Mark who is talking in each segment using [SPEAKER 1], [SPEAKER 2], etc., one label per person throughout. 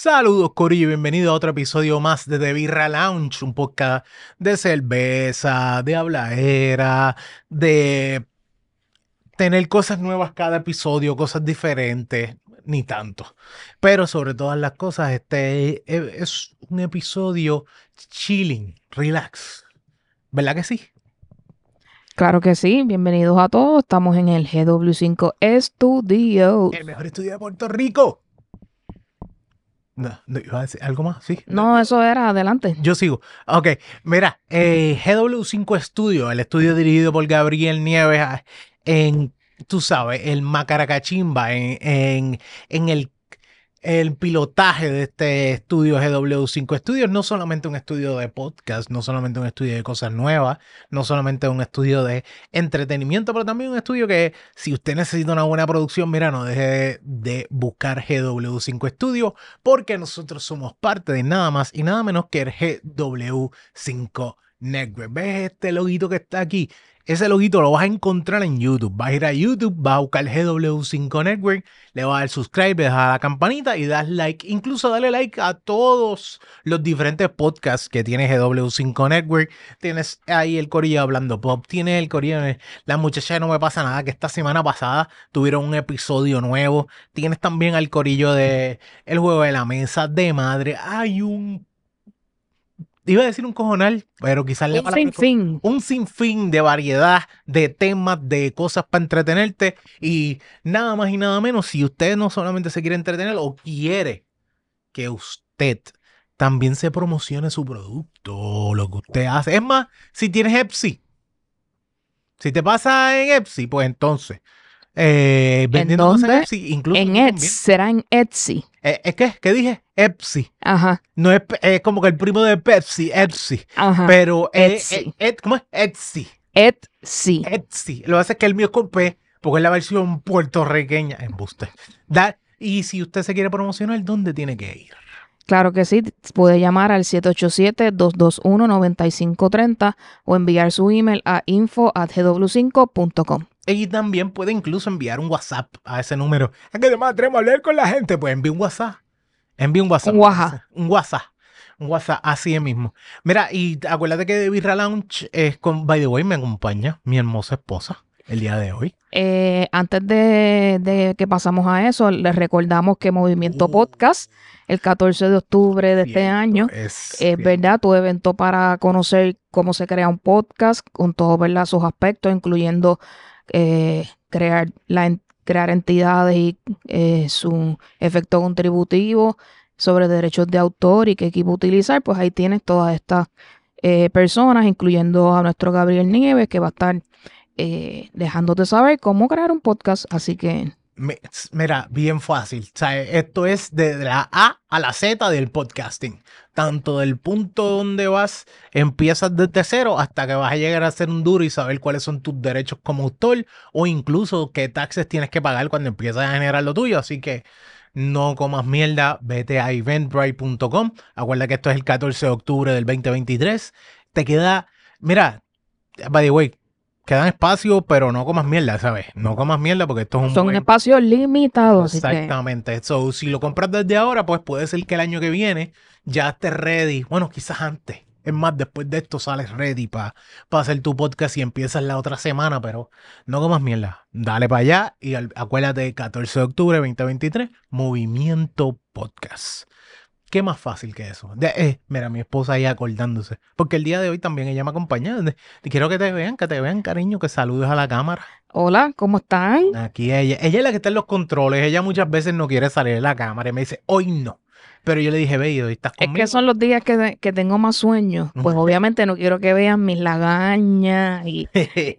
[SPEAKER 1] Saludos Corillo bienvenido a otro episodio más de The Birra Lounge, un podcast de cerveza, de habladera, de tener cosas nuevas cada episodio, cosas diferentes, ni tanto. Pero sobre todas las cosas, este e- es un episodio chilling, relax. ¿Verdad que sí?
[SPEAKER 2] Claro que sí, bienvenidos a todos. Estamos en el GW5 Studio.
[SPEAKER 1] El mejor estudio de Puerto Rico. No, no, iba a decir algo más, sí.
[SPEAKER 2] No, eso era adelante.
[SPEAKER 1] Yo sigo. Ok, mira, eh, GW5 Studio, el estudio dirigido por Gabriel Nieves ah, en, tú sabes, el Macaracachimba, en, en, en el, el pilotaje de este estudio GW5 Studios, no solamente un estudio de podcast, no solamente un estudio de cosas nuevas, no solamente un estudio de entretenimiento, pero también un estudio que si usted necesita una buena producción, mira, no deje de, de buscar GW5 Studio, porque nosotros somos parte de nada más y nada menos que el GW5 Network. ¿Ves este loguito que está aquí? Ese loguito lo vas a encontrar en YouTube. Vas a ir a YouTube, vas a buscar GW5 Network, le vas a dar subscribe, le das a la campanita y das like. Incluso dale like a todos los diferentes podcasts que tiene GW5 Network. Tienes ahí el corillo hablando pop, tienes el corillo, la muchacha de no me pasa nada, que esta semana pasada tuvieron un episodio nuevo. Tienes también al corillo de El Juego de la Mesa, de Madre. Hay un... Iba a decir un cojonal, pero quizás la
[SPEAKER 2] Un sinfín.
[SPEAKER 1] un sinfín de variedad de temas, de cosas para entretenerte y nada más y nada menos si usted no solamente se quiere entretener o quiere que usted también se promocione su producto lo que usted hace. Es más, si tienes Etsy, si te pasa en Etsy, pues entonces eh, vendiendo cosas en
[SPEAKER 2] dónde?
[SPEAKER 1] Etsy, incluso
[SPEAKER 2] En. Etsy, será en Etsy.
[SPEAKER 1] Eh, ¿Es qué? ¿Qué dije? Etsy.
[SPEAKER 2] Ajá,
[SPEAKER 1] No es, es como que el primo de Pepsi, Etsy.
[SPEAKER 2] ajá.
[SPEAKER 1] Pero eh,
[SPEAKER 2] Etsy.
[SPEAKER 1] eh, eh, ¿cómo es? Etsy.
[SPEAKER 2] Etsy.
[SPEAKER 1] Etsy. Lo que pasa es que el mío es con P, porque es la versión puertorriqueña. Da- y si usted se quiere promocionar, ¿dónde tiene que ir?
[SPEAKER 2] Claro que sí. Puede llamar al 787-221-9530 o enviar su email a info.gw5.com.
[SPEAKER 1] Y también puede incluso enviar un WhatsApp a ese número. Es que además queremos hablar con la gente. Pues envíe un WhatsApp. Envíe un WhatsApp.
[SPEAKER 2] Un WhatsApp.
[SPEAKER 1] Un WhatsApp. Un WhatsApp, así es mismo. Mira, y acuérdate que de Birra Lounge es con, by the way, me acompaña mi hermosa esposa el día de hoy.
[SPEAKER 2] Eh, antes de, de que pasamos a eso, les recordamos que Movimiento
[SPEAKER 1] Uh.
[SPEAKER 2] Podcast, el 14 de octubre de este año,
[SPEAKER 1] Es,
[SPEAKER 2] verdad, tu evento para conocer cómo se crea un podcast con todos sus aspectos, incluyendo eh, crear, la, crear entidades y eh, su efecto contributivo sobre derechos de autor y qué equipo utilizar, pues ahí tienes todas estas eh, personas, incluyendo a nuestro Gabriel Nieves, que va a estar eh, dejándote saber cómo crear un podcast. Así que
[SPEAKER 1] Mira, bien fácil. O sea, esto es de la A a la Z del podcasting. Tanto del punto donde vas, empiezas desde cero hasta que vas a llegar a ser un duro y saber cuáles son tus derechos como autor o incluso qué taxes tienes que pagar cuando empiezas a generar lo tuyo. Así que no comas mierda, vete a eventbrite.com. Acuerda que esto es el 14 de octubre del 2023. Te queda, mira, by the way, quedan espacios, pero no comas mierda, ¿sabes? No comas mierda porque esto es un
[SPEAKER 2] son
[SPEAKER 1] buen-
[SPEAKER 2] espacios limitados. Que
[SPEAKER 1] Exactamente. So, si lo compras desde ahora, pues puede ser que el año que viene ya estés ready. Bueno, quizás antes. Es más, después de esto sales ready para hacer tu podcast y empiezas la otra semana, pero no comas mierda. Dale para allá y al- acuérdate, 14 de octubre 2023, Movimiento Podcast. ¿Qué más fácil que eso? De- eh, mira, mi esposa ahí acordándose. Porque el día de hoy también ella me acompaña. De- Quiero que te vean, que te vean, cariño, que saludes a la cámara.
[SPEAKER 2] Hola, ¿cómo están?
[SPEAKER 1] Aquí ella, ella es la que está en los controles, ella muchas veces no quiere salir de la cámara y me dice, hoy no. Pero yo le dije, ve, hoy estás
[SPEAKER 2] Es
[SPEAKER 1] conmigo.
[SPEAKER 2] que son los días que, que tengo más sueños. Pues obviamente no quiero que vean mis lagañas y,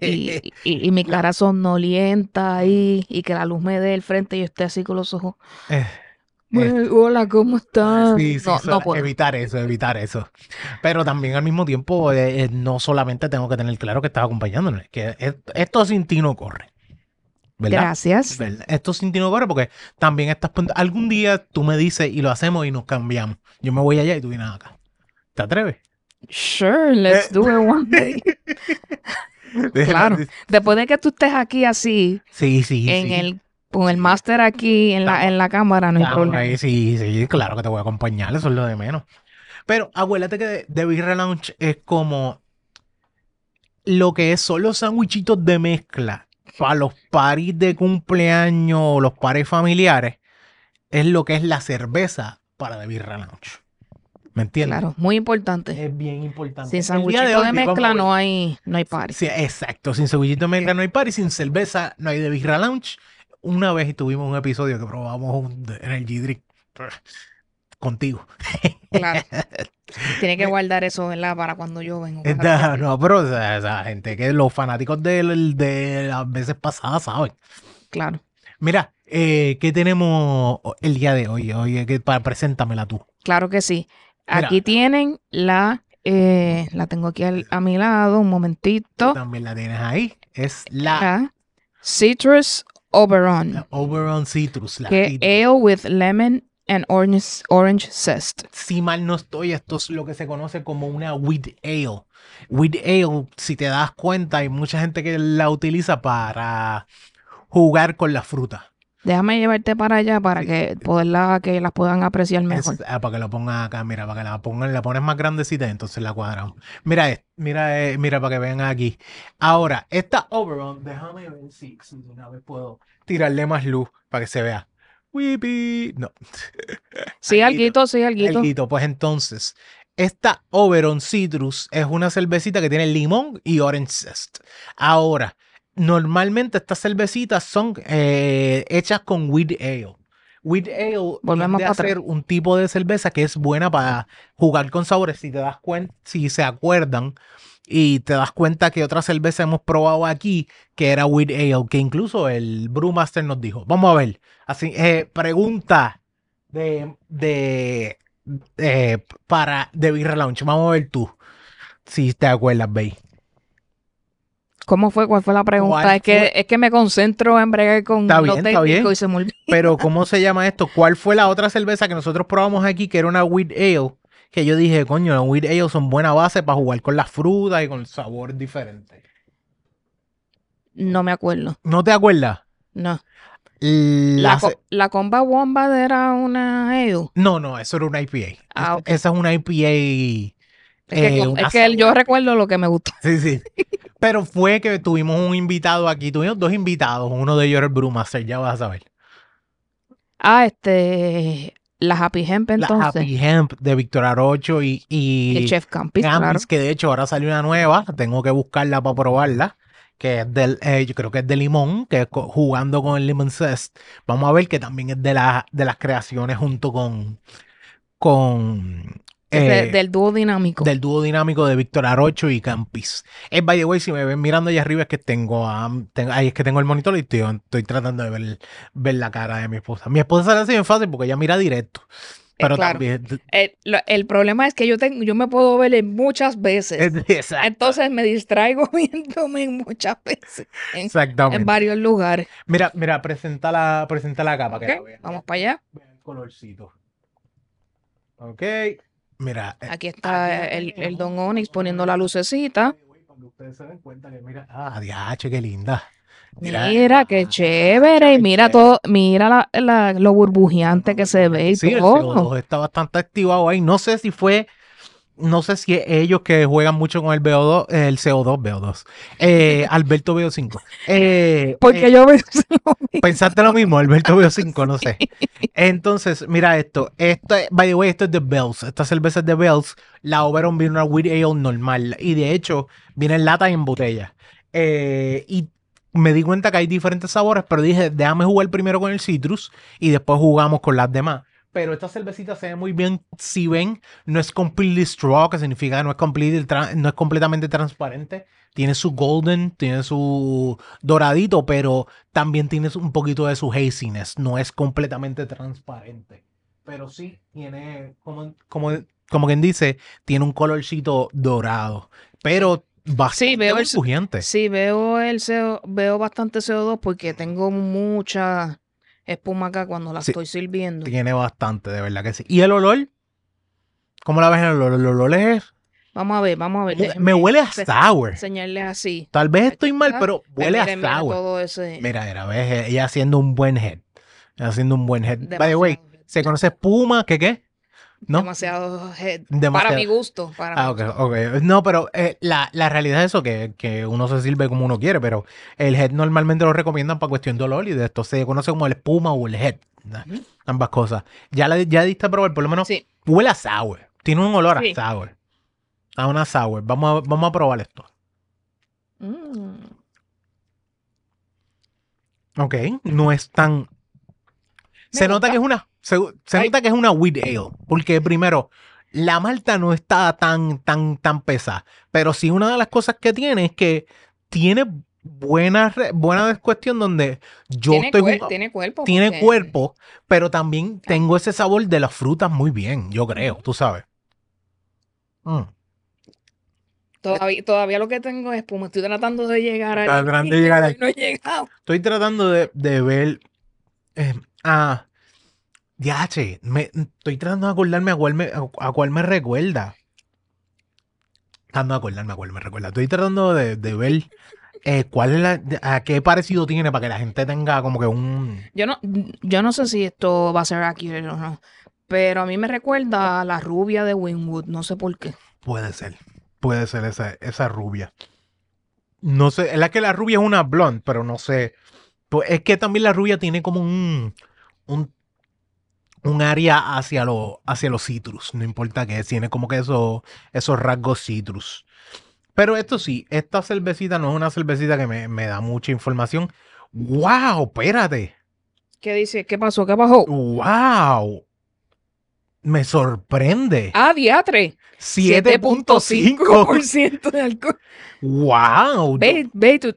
[SPEAKER 2] y, y- y mi cara sonolienta ahí y que la luz me dé el frente y yo esté así con los ojos.
[SPEAKER 1] Eh,
[SPEAKER 2] "Bueno, hola, ¿cómo estás?
[SPEAKER 1] Sí, sí,
[SPEAKER 2] no,
[SPEAKER 1] so-
[SPEAKER 2] no puedo.
[SPEAKER 1] evitar eso, evitar eso. Pero también al mismo tiempo, eh, eh, no solamente tengo que tener claro que estás acompañándonos, que es- esto sin ti no corre. ¿Verdad?
[SPEAKER 2] Gracias.
[SPEAKER 1] ¿Verdad? Esto sin ti no corre porque también estás... Algún día tú me dices y lo hacemos y nos cambiamos. Yo me voy allá y tú vienes acá. ¿Te atreves?
[SPEAKER 2] Sure, let's do it one day. Claro. Después de que tú estés aquí así,
[SPEAKER 1] Sí, sí,
[SPEAKER 2] en
[SPEAKER 1] sí.
[SPEAKER 2] el, con el máster aquí en la, en la cámara, no hay
[SPEAKER 1] Estamos
[SPEAKER 2] problema.
[SPEAKER 1] ahí, sí, sí, claro que te voy a acompañar, eso es lo de menos. Pero acuérdate que The Birra Lounge es como lo que es, son los sándwichitos de mezcla para los paris de cumpleaños o los paris familiares, es lo que es la cerveza para The Birra Lounge. ¿Me entiendes?
[SPEAKER 2] Claro, muy importante.
[SPEAKER 1] Es bien importante.
[SPEAKER 2] Sin sanguchito
[SPEAKER 1] de
[SPEAKER 2] de mezcla no hay, no hay party.
[SPEAKER 1] Sí, exacto, sin sanguchito de mezcla no hay party, sin cerveza no hay The Birra Lounge. Una vez tuvimos un episodio que probamos un Energy Drink contigo.
[SPEAKER 2] Claro. Tiene que guardar eso, ¿verdad? Para cuando yo vengo.
[SPEAKER 1] no, pero o sea, esa gente que los fanáticos de, las veces pasadas saben.
[SPEAKER 2] Claro.
[SPEAKER 1] Mira, eh, ¿qué tenemos el día de hoy? Oye, que, para, preséntamela tú.
[SPEAKER 2] Claro que sí.
[SPEAKER 1] Mira.
[SPEAKER 2] Aquí tienen la, eh, la tengo aquí al- a mi lado, un momentito.
[SPEAKER 1] También la tienes ahí. Es la
[SPEAKER 2] La Citrus Oberon,
[SPEAKER 1] Oberon Citrus. La
[SPEAKER 2] que
[SPEAKER 1] citrus.
[SPEAKER 2] ale with lemon and orange, orange zest.
[SPEAKER 1] si mal no estoy, esto es lo que se conoce como una wheat ale. Wheat ale, si te das cuenta, hay mucha gente que la utiliza para jugar con la fruta.
[SPEAKER 2] Déjame llevarte para allá para que poderla, que las puedan apreciar mejor.
[SPEAKER 1] Es- ah, para que lo pongan acá, mira, para que la pongan, la pones más grandecita entonces la cuadramos. Mira, es- mira, eh, mira, para que vean aquí. Ahora, esta Oberon, déjame ver si, si de una vez puedo tirarle más luz para que se vea. Whippy. No,
[SPEAKER 2] Sí,
[SPEAKER 1] alguito,
[SPEAKER 2] alguito, sí, alguito.
[SPEAKER 1] alguito. Pues entonces, esta Oberon Citrus es una cervecita que tiene limón y orange zest. Ahora, normalmente estas cervecitas son eh, hechas con wheat ale. Wheat ale
[SPEAKER 2] Volvemos
[SPEAKER 1] a ser un tipo de cerveza que es buena para jugar con sabores. Si te das cuenta, si se acuerdan y te das cuenta que otra cerveza hemos probado aquí que era wheat ale, que incluso el Brewmaster nos dijo. Vamos a ver. Así, eh, pregunta de, de eh, para The Beer Lounge. Vamos a ver tú. Si te acuerdas, Bey.
[SPEAKER 2] ¿Cómo fue? ¿Cuál fue la pregunta?
[SPEAKER 1] ¿Cuál
[SPEAKER 2] Es que, es que me concentro en bregar con
[SPEAKER 1] Está
[SPEAKER 2] lo
[SPEAKER 1] bien, está
[SPEAKER 2] técnico
[SPEAKER 1] bien.
[SPEAKER 2] y se me olvida.
[SPEAKER 1] Pero, ¿cómo se llama esto? ¿Cuál fue la otra cerveza que nosotros probamos aquí que era una wheat ale? Que yo dije, coño, las wheat ale son buena base para jugar con las frutas y con el sabor diferente.
[SPEAKER 2] No me acuerdo.
[SPEAKER 1] ¿No te acuerdas?
[SPEAKER 2] No.
[SPEAKER 1] La
[SPEAKER 2] La, co- la comba Wombat era una ale.
[SPEAKER 1] No, no, eso era una IPA.
[SPEAKER 2] Ah,
[SPEAKER 1] Es-. Esa es una IPA.
[SPEAKER 2] Es que,
[SPEAKER 1] eh,
[SPEAKER 2] es que yo recuerdo lo que me gustó.
[SPEAKER 1] Sí, sí. Pero fue que tuvimos un invitado aquí. Tuvimos dos invitados. Uno de ellos era el Brewmaster, ya vas a saber.
[SPEAKER 2] Ah, este. La Happy Hemp
[SPEAKER 1] La
[SPEAKER 2] entonces.
[SPEAKER 1] Happy Hemp de Víctor Arocho y, y
[SPEAKER 2] el Chef Campis,
[SPEAKER 1] Campis,
[SPEAKER 2] claro.
[SPEAKER 1] que de hecho ahora salió una nueva. Tengo que buscarla para probarla. Que es del, eh, yo creo que es de limón, que es jugando con el Lemon Zest. Vamos a ver que también es de, la- de las creaciones junto con, con
[SPEAKER 2] De-
[SPEAKER 1] eh,
[SPEAKER 2] del dúo dinámico.
[SPEAKER 1] del dúo dinámico de Víctor Arocho y Campis. Es by the way, si me ven mirando allá arriba es que tengo, a- tengo- ahí es que tengo el monitor y estoy, estoy tratando de ver, ver la cara de mi esposa. Mi esposa se hace bien fácil porque ella mira directo.
[SPEAKER 2] Eh,
[SPEAKER 1] Pero
[SPEAKER 2] claro.
[SPEAKER 1] también.
[SPEAKER 2] El, lo- el problema es que yo tengo, yo me puedo ver muchas veces.
[SPEAKER 1] exacto,
[SPEAKER 2] Entonces me distraigo viéndome muchas veces. En,
[SPEAKER 1] exactamente.
[SPEAKER 2] en varios lugares.
[SPEAKER 1] Mira, mira, presenta la, presenta la capa que la vean.
[SPEAKER 2] Vamos para allá.
[SPEAKER 1] Vean el colorcito. Ok. Mira. eh,
[SPEAKER 2] Aquí está el, el Don Onyx poniendo la lucecita.
[SPEAKER 1] Que ustedes se den cuenta que mira. Ah, diache, qué linda.
[SPEAKER 2] Mira, qué
[SPEAKER 1] ah,
[SPEAKER 2] chévere. Y mira todo, mira la, la- lo burbujeante que se ve y
[SPEAKER 1] Sí, el
[SPEAKER 2] todo.
[SPEAKER 1] CO2 está bastante activado ahí. No sé si fue, no sé si es ellos que juegan mucho con el VO2, el CO2, VO2, eh, Alberto VO5. Eh,
[SPEAKER 2] Porque
[SPEAKER 1] eh,
[SPEAKER 2] yo me...
[SPEAKER 1] pensaste lo mismo, Alberto VO5, no sé. Entonces, mira esto. Esto, es- by the way, esto es de Bells. Esta cerveza es de Bells. La Oberon viene una Wheat Ale normal. Y de hecho, viene en lata y en botella. Eh, y me di cuenta que hay diferentes sabores, pero dije, déjame jugar primero con el citrus y después jugamos con las demás. Pero esta cervecita se ve muy bien. Si ven, no es completely straw, que significa no es, completely no es completamente transparente. Tiene su golden, tiene su doradito, pero también tiene un poquito de su haziness. No es completamente transparente. Pero sí tiene, como, como, como quien dice, tiene un colorcito dorado. Pero bastante
[SPEAKER 2] veo el-
[SPEAKER 1] burbujeante.
[SPEAKER 2] Sí, veo el CO, veo bastante CO2 porque tengo mucha espuma acá cuando la
[SPEAKER 1] Sí.
[SPEAKER 2] estoy sirviendo.
[SPEAKER 1] Tiene bastante, de verdad que sí. Y el olor, ¿Cómo la ves? ¿Lo, lo, lo, lo lees?
[SPEAKER 2] Vamos a ver, vamos a ver.
[SPEAKER 1] Me,
[SPEAKER 2] déjenme
[SPEAKER 1] me huele a sour.
[SPEAKER 2] Enseñarles así.
[SPEAKER 1] Tal vez estoy mal, pero huele a
[SPEAKER 2] mira, mira
[SPEAKER 1] sour.
[SPEAKER 2] todo ese.
[SPEAKER 1] Mira, mira, ves, ella haciendo un buen head. Ella haciendo un buen head. By the way, ¿se conoce espuma? ¿Qué qué? ¿No?
[SPEAKER 2] Demasiado.
[SPEAKER 1] Demasiado.
[SPEAKER 2] Para mi gusto. Para
[SPEAKER 1] Ah,
[SPEAKER 2] mi
[SPEAKER 1] ok, ok. No, pero eh, la, la realidad es eso, que, que uno se sirve como uno quiere, pero el head normalmente lo recomiendan para cuestión de olor y de esto se conoce como el espuma o el head. Ambas cosas. Ya, la, ya diste a probar, por lo menos
[SPEAKER 2] Sí.
[SPEAKER 1] huele a sour. Tiene un olor
[SPEAKER 2] Sí.
[SPEAKER 1] a sour. A una sour. Vamos a, vamos a probar esto.
[SPEAKER 2] Mm.
[SPEAKER 1] Ok, no es tan. Se nota que es una. Se, nota que es una wheat ale. Porque primero, la malta no está tan, tan, tan pesada. Pero sí, una de las cosas que tiene es que tiene buena, buena cuestión donde yo
[SPEAKER 2] tiene,
[SPEAKER 1] estoy
[SPEAKER 2] cuer-
[SPEAKER 1] jugando-
[SPEAKER 2] tiene cuerpo.
[SPEAKER 1] tiene
[SPEAKER 2] porque-
[SPEAKER 1] cuerpo, pero también tengo ese sabor de las frutas muy bien, yo creo, tú sabes. Mm.
[SPEAKER 2] Todavía, todavía lo que tengo es espuma. Estoy tratando de llegar al.
[SPEAKER 1] tratando de llegar ahí.
[SPEAKER 2] No he llegado.
[SPEAKER 1] Estoy tratando de, de ver. eh, ah, Yache, me, estoy tratando de acordarme a cuál me, a, cuál me recuerda. Tratando de acordarme a cuál me recuerda. Estoy tratando de, de ver eh, cuál es la, a qué parecido tiene para que la gente tenga como que un.
[SPEAKER 2] Yo no, yo no sé si esto va a ser accurate o no. Pero a mí me recuerda a la rubia de Winwood. No sé por qué.
[SPEAKER 1] Puede ser. Puede ser esa, esa rubia. No sé, es la que la rubia es una blonde, pero no sé. Pues es que también la rubia tiene como un, un, un área hacia, lo, hacia los citrus. No importa qué, tiene como que eso, esos rasgos citrus. Pero esto sí, esta cervecita no es una cervecita que me, me da mucha información. ¡Wow! Espérate.
[SPEAKER 2] ¿Qué dice? ¿Qué pasó? ¿Qué bajó?
[SPEAKER 1] ¡Wow! Me sorprende.
[SPEAKER 2] Ah, diatre.
[SPEAKER 1] 7.5.
[SPEAKER 2] 7.5% de alcohol.
[SPEAKER 1] ¡Wow!
[SPEAKER 2] Ve, ve tú.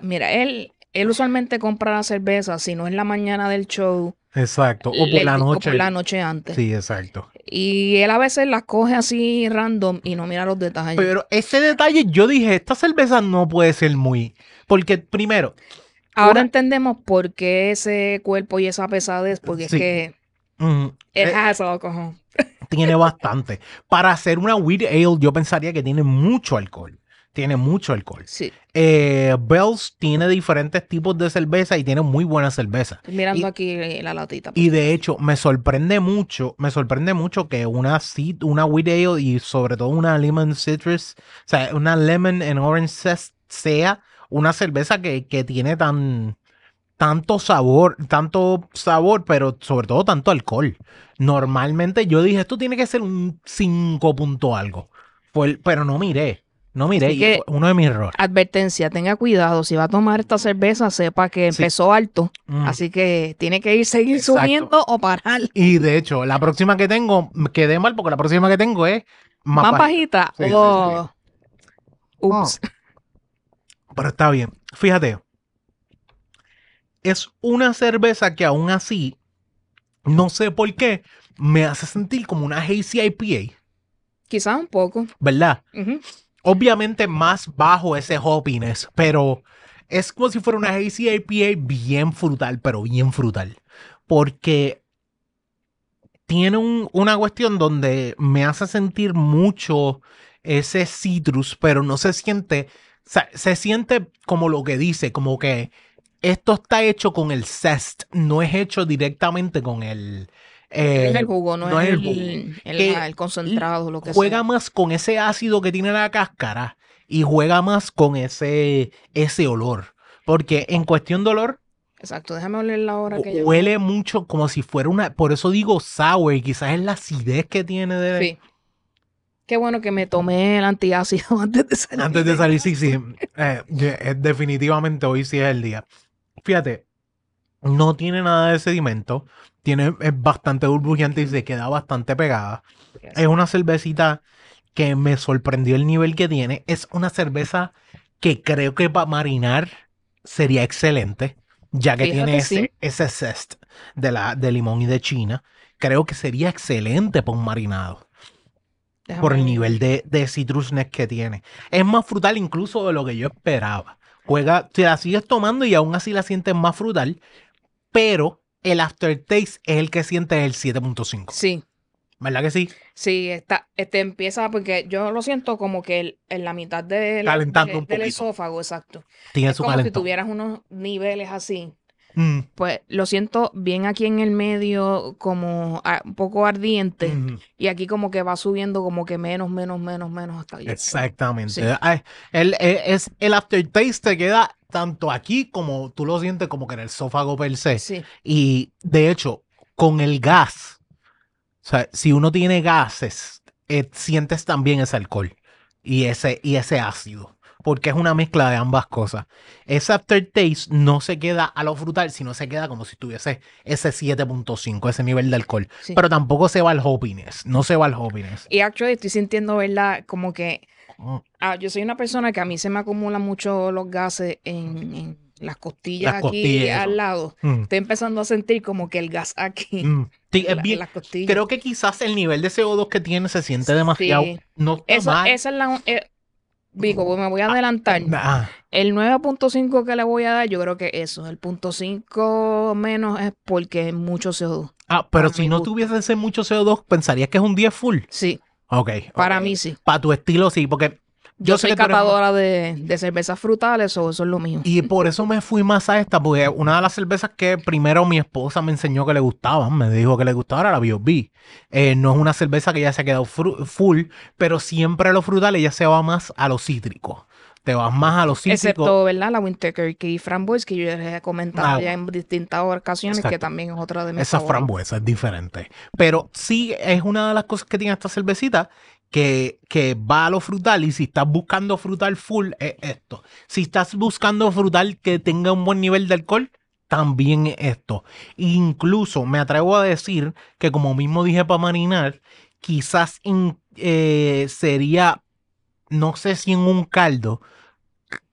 [SPEAKER 2] Mira, él, él usualmente compra la cerveza, si no es la mañana del show,
[SPEAKER 1] Exacto. O por
[SPEAKER 2] le-
[SPEAKER 1] la
[SPEAKER 2] o
[SPEAKER 1] noche.
[SPEAKER 2] por la noche antes.
[SPEAKER 1] Sí, exacto.
[SPEAKER 2] Y él a veces las coge así random y no mira los detalles.
[SPEAKER 1] Pero ese detalle, yo dije, esta cerveza no puede ser muy. Porque primero,
[SPEAKER 2] Ahora
[SPEAKER 1] una-
[SPEAKER 2] entendemos por qué ese cuerpo y esa pesadez, porque
[SPEAKER 1] Sí.
[SPEAKER 2] es que
[SPEAKER 1] mm, eh,
[SPEAKER 2] has alcohol.
[SPEAKER 1] tiene bastante. Para hacer una wheat ale, yo pensaría que tiene mucho alcohol. Tiene mucho alcohol.
[SPEAKER 2] Sí,
[SPEAKER 1] Eh, Bells tiene diferentes tipos de cerveza y tiene muy buena cerveza.
[SPEAKER 2] mirando
[SPEAKER 1] Y-
[SPEAKER 2] aquí la latita.
[SPEAKER 1] Y de hecho, me sorprende mucho, me sorprende mucho que una cit- una wheat ale y sobre todo una lemon citrus, o sea, una lemon and orange zest sea una cerveza que, que tiene tan tanto sabor, tanto sabor, pero sobre todo tanto alcohol. Normalmente yo dije, esto tiene que ser un 5 punto algo. Pero no miré, no
[SPEAKER 2] que-
[SPEAKER 1] fue uno de mis errores.
[SPEAKER 2] Advertencia, tenga cuidado, si va a tomar esta cerveza, sepa que
[SPEAKER 1] Sí.
[SPEAKER 2] empezó alto,
[SPEAKER 1] Mm.
[SPEAKER 2] así que tiene que ir seguir
[SPEAKER 1] Exacto.
[SPEAKER 2] subiendo o parar.
[SPEAKER 1] Y de hecho, la próxima que tengo, quedé mal porque la próxima que tengo es más,
[SPEAKER 2] Más
[SPEAKER 1] bajita.
[SPEAKER 2] bajita.
[SPEAKER 1] Sí, sí,
[SPEAKER 2] oh. Ups.
[SPEAKER 1] Pero está bien. Fíjate. Es una cerveza que aún así, no sé por qué, me hace sentir como una hazy IPA,
[SPEAKER 2] Quizás un poco.
[SPEAKER 1] ¿verdad?
[SPEAKER 2] Ujú.
[SPEAKER 1] Obviamente más bajo ese hoppiness, pero es como si fuera una hazy bien frutal, pero bien frutal. Porque tiene un- una cuestión donde me hace sentir mucho ese citrus, pero no se siente, se siente como lo que dice, como que esto está hecho con el zest, no es hecho directamente con el... eh,
[SPEAKER 2] es el jugo, no,
[SPEAKER 1] no
[SPEAKER 2] es el,
[SPEAKER 1] el
[SPEAKER 2] el- concentrado, lo que
[SPEAKER 1] juega
[SPEAKER 2] sea.
[SPEAKER 1] más con ese ácido que tiene la cáscara y juega más con ese, ese olor. Porque en cuestión de olor,
[SPEAKER 2] Exacto, déjame oler la hora que ya.
[SPEAKER 1] huele mucho como si fuera una. Por eso digo sour, y quizás es la acidez que tiene de.
[SPEAKER 2] Sí. Qué bueno que me tomé el antiácido antes de salir.
[SPEAKER 1] Antes de salir, sí, sí. Eh, eh, definitivamente hoy sí es el día. Fíjate, no tiene nada de sedimento. Tiene, es bastante burbujeante y se queda bastante pegada. Es una cervecita que me sorprendió el nivel que tiene. Es una cerveza que creo que para marinar sería excelente, ya que
[SPEAKER 2] Fíjate,
[SPEAKER 1] tiene ese,
[SPEAKER 2] sí.
[SPEAKER 1] ese zest de, la, de limón y de China. Creo que sería excelente para un marinado,
[SPEAKER 2] Déjame
[SPEAKER 1] por el
[SPEAKER 2] ver.
[SPEAKER 1] nivel de, de citrusness que tiene. Es más frutal incluso de lo que yo esperaba. Juega, te la sigues tomando y aún así la sientes más frutal, pero el aftertaste es el que sientes el 7.5.
[SPEAKER 2] Sí.
[SPEAKER 1] ¿Verdad que sí?
[SPEAKER 2] Sí, está, este empieza porque yo lo siento como que el- en la mitad de la-
[SPEAKER 1] Calentando
[SPEAKER 2] de-
[SPEAKER 1] un
[SPEAKER 2] del esófago, exacto.
[SPEAKER 1] Tiene
[SPEAKER 2] Es
[SPEAKER 1] su
[SPEAKER 2] como si tuvieras unos niveles así.
[SPEAKER 1] Mm,
[SPEAKER 2] Pues lo siento bien aquí en el medio, como a- un poco ardiente.
[SPEAKER 1] mm,
[SPEAKER 2] Y aquí como que va subiendo como que menos, menos, menos, menos hasta llegar.
[SPEAKER 1] Exactamente.
[SPEAKER 2] Sí.
[SPEAKER 1] Ay, el, el- es, el aftertaste te queda tanto aquí como tú lo sientes como que en el esófago per se.
[SPEAKER 2] Sí,
[SPEAKER 1] Y de hecho, con el gas, o sea, si uno tiene gases, eh, sientes también ese alcohol y ese, y ese ácido. Porque es una mezcla de ambas cosas. Ese aftertaste no se queda a lo frutal, sino se queda como si tuviese ese 7.5, ese nivel de alcohol.
[SPEAKER 2] sí.
[SPEAKER 1] Pero tampoco se va al hoppiness. No se va al hoppiness.
[SPEAKER 2] Y actually estoy sintiendo, ¿verdad? Como que ah, yo soy una persona que a mí se me acumulan mucho los gases en, en las costillas
[SPEAKER 1] Las
[SPEAKER 2] aquí
[SPEAKER 1] costillas, eso.
[SPEAKER 2] al lado.
[SPEAKER 1] mm,
[SPEAKER 2] Estoy empezando a sentir como que el gas aquí.
[SPEAKER 1] mm. Sí, es
[SPEAKER 2] la- en
[SPEAKER 1] bien- creo que quizás el nivel de CO2 que tiene se siente demasiado.
[SPEAKER 2] Sí.
[SPEAKER 1] No está
[SPEAKER 2] Esa, es la... eh, Vico, pues me voy a adelantar.
[SPEAKER 1] Ah,
[SPEAKER 2] El 9.5 que le voy a dar, yo creo que eso. El punto 5 menos es porque es mucho CO2.
[SPEAKER 1] ah, pero si no
[SPEAKER 2] gusto.
[SPEAKER 1] tuviese ese mucho CO2, pensarías que es un 10 full.
[SPEAKER 2] Sí,
[SPEAKER 1] Ok.
[SPEAKER 2] para mí sí.
[SPEAKER 1] Para tu estilo, sí, porque
[SPEAKER 2] Yo, soy
[SPEAKER 1] eres
[SPEAKER 2] catadora de, de cervezas frutales o eso es lo mío.
[SPEAKER 1] Y por eso me fui más a esta, porque una de las cervezas que primero mi esposa me enseñó que le gustaban, me dijo que le gustaba era la B.O.B. Eh, no es una cerveza que ya se ha quedado full, pero siempre a lo frutal ella se va más a lo cítrico. Te vas más a lo cítrico.
[SPEAKER 2] Excepto, ¿verdad? La Winter Turkey Framboise, que yo les he comentado
[SPEAKER 1] Ah,
[SPEAKER 2] ya en distintas ocasiones, que también es otra de mis
[SPEAKER 1] Esa
[SPEAKER 2] favoritas.
[SPEAKER 1] frambuesa es diferente. Pero sí es una de las cosas que tiene esta cervecita que, que va a lo frutal y si estás buscando frutal full es esto. Si estás buscando frutal que tenga un buen nivel de alcohol, también es esto. Incluso me atrevo a decir que como mismo dije para marinar, quizás in- eh, sería, no sé si en un caldo.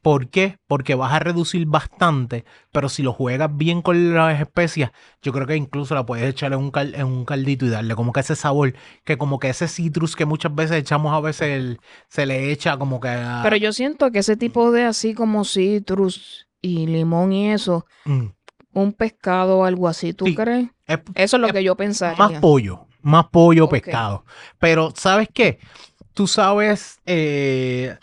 [SPEAKER 1] ¿Por qué? Porque vas a reducir bastante, pero si lo juegas bien con las especias, yo creo que incluso la puedes echar en un, cal- en un caldito y darle como que ese sabor, que como que ese citrus que muchas veces echamos a veces el- se le echa como que a-
[SPEAKER 2] Pero yo siento que ese tipo de así como citrus y limón y eso,
[SPEAKER 1] Mm.
[SPEAKER 2] un pescado o algo así, ¿tú
[SPEAKER 1] Sí.
[SPEAKER 2] crees?
[SPEAKER 1] Es
[SPEAKER 2] Eso es lo
[SPEAKER 1] Es
[SPEAKER 2] que yo
[SPEAKER 1] más
[SPEAKER 2] pensaría.
[SPEAKER 1] pollo, más pollo,
[SPEAKER 2] Ok.
[SPEAKER 1] pescado. Pero, ¿sabes qué? Tú sabes, eh,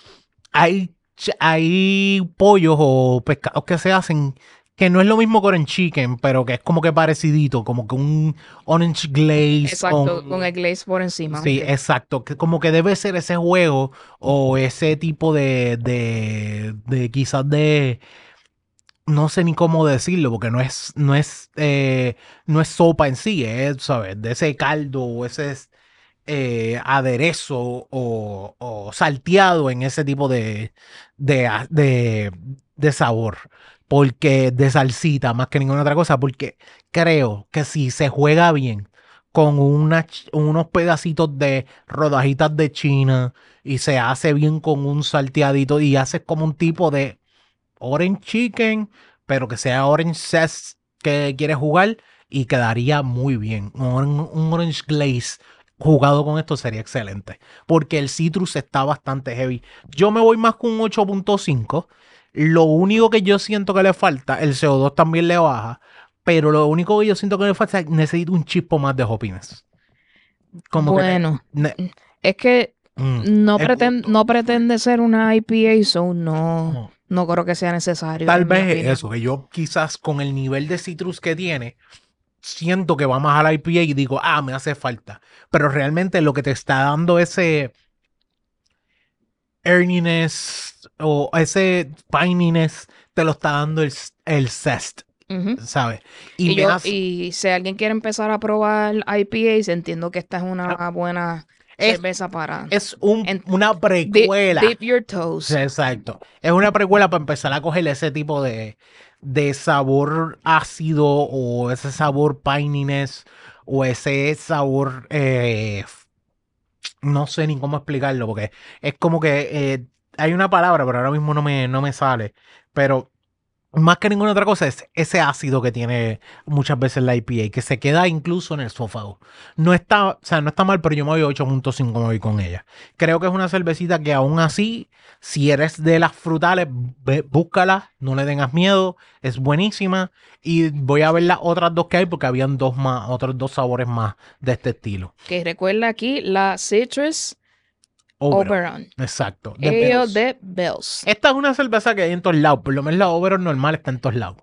[SPEAKER 1] hay, hay pollos o pescados que se hacen que no es lo mismo orange chicken, pero que es como que parecidito, como que un orange glaze.
[SPEAKER 2] Exacto,
[SPEAKER 1] con-
[SPEAKER 2] con el glaze por encima.
[SPEAKER 1] Sí, exacto. Que como que debe ser ese juego o ese tipo de, de, de quizás de, no sé ni cómo decirlo, porque no es, no es, eh, no es sopa en sí, es, ¿sabes? De ese caldo o ese eh, aderezo o, salteado en ese tipo de, de, de, sabor. Porque de salsita, más que ninguna otra cosa, porque creo que si se juega bien con unos pedacitos de rodajitas de China y se hace bien con un salteadito y haces como un tipo de orange chicken, pero que sea orange zest que quieres jugar y quedaría muy bien. Un orange glaze jugado con esto sería excelente, porque el citrus está bastante heavy. Yo me voy más con un 8.5. Lo único que yo siento que le falta, el CO2 también le baja, pero lo único que yo siento que le falta es que necesito un chispo más de hoppiness. Como
[SPEAKER 2] bueno, es que
[SPEAKER 1] mm,
[SPEAKER 2] no,
[SPEAKER 1] es
[SPEAKER 2] preten-
[SPEAKER 1] gusto.
[SPEAKER 2] no pretende ser una IPA, so no,
[SPEAKER 1] no.
[SPEAKER 2] no creo que sea necesario.
[SPEAKER 1] Tal vez eso, que yo quizás con el nivel de citrus que tiene, siento que va más a la IPA y digo, ah, me hace falta. Pero realmente lo que te está dando ese earniness o ese pininess, te lo está dando el, el zest,
[SPEAKER 2] Ujú.
[SPEAKER 1] ¿sabes?
[SPEAKER 2] Y,
[SPEAKER 1] me
[SPEAKER 2] yo-
[SPEAKER 1] hace-
[SPEAKER 2] y si alguien quiere empezar a probar IPAs, entiendo que esta es una buena
[SPEAKER 1] Ah, es,
[SPEAKER 2] cerveza para
[SPEAKER 1] es un-
[SPEAKER 2] en-
[SPEAKER 1] una precuela.
[SPEAKER 2] dip your toes.
[SPEAKER 1] Exacto. Es una precuela para empezar a coger ese tipo de, de sabor ácido o ese sabor pininess o ese sabor, eh, no sé ni cómo explicarlo porque es como que eh, hay una palabra, pero ahora mismo no me, no me sale. Pero más que ninguna otra cosa es ese ácido que tiene muchas veces la IPA, que se queda incluso en el esófago. No está, o sea, no está mal, pero yo me voy 8.5 me voy con ella. Creo que es una cervecita que aún así, si eres de las frutales, búscala, no le tengas miedo, es buenísima. Y voy a ver las otras dos que hay porque habían dos más, otros dos sabores más de este estilo.
[SPEAKER 2] Que recuerda aquí la Citrus
[SPEAKER 1] Oberon.
[SPEAKER 2] Oberon.
[SPEAKER 1] Exacto. Bells.
[SPEAKER 2] de Bells.
[SPEAKER 1] Esta es una cerveza que hay en todos lados. Por lo menos la Oberon normal está en todos lados.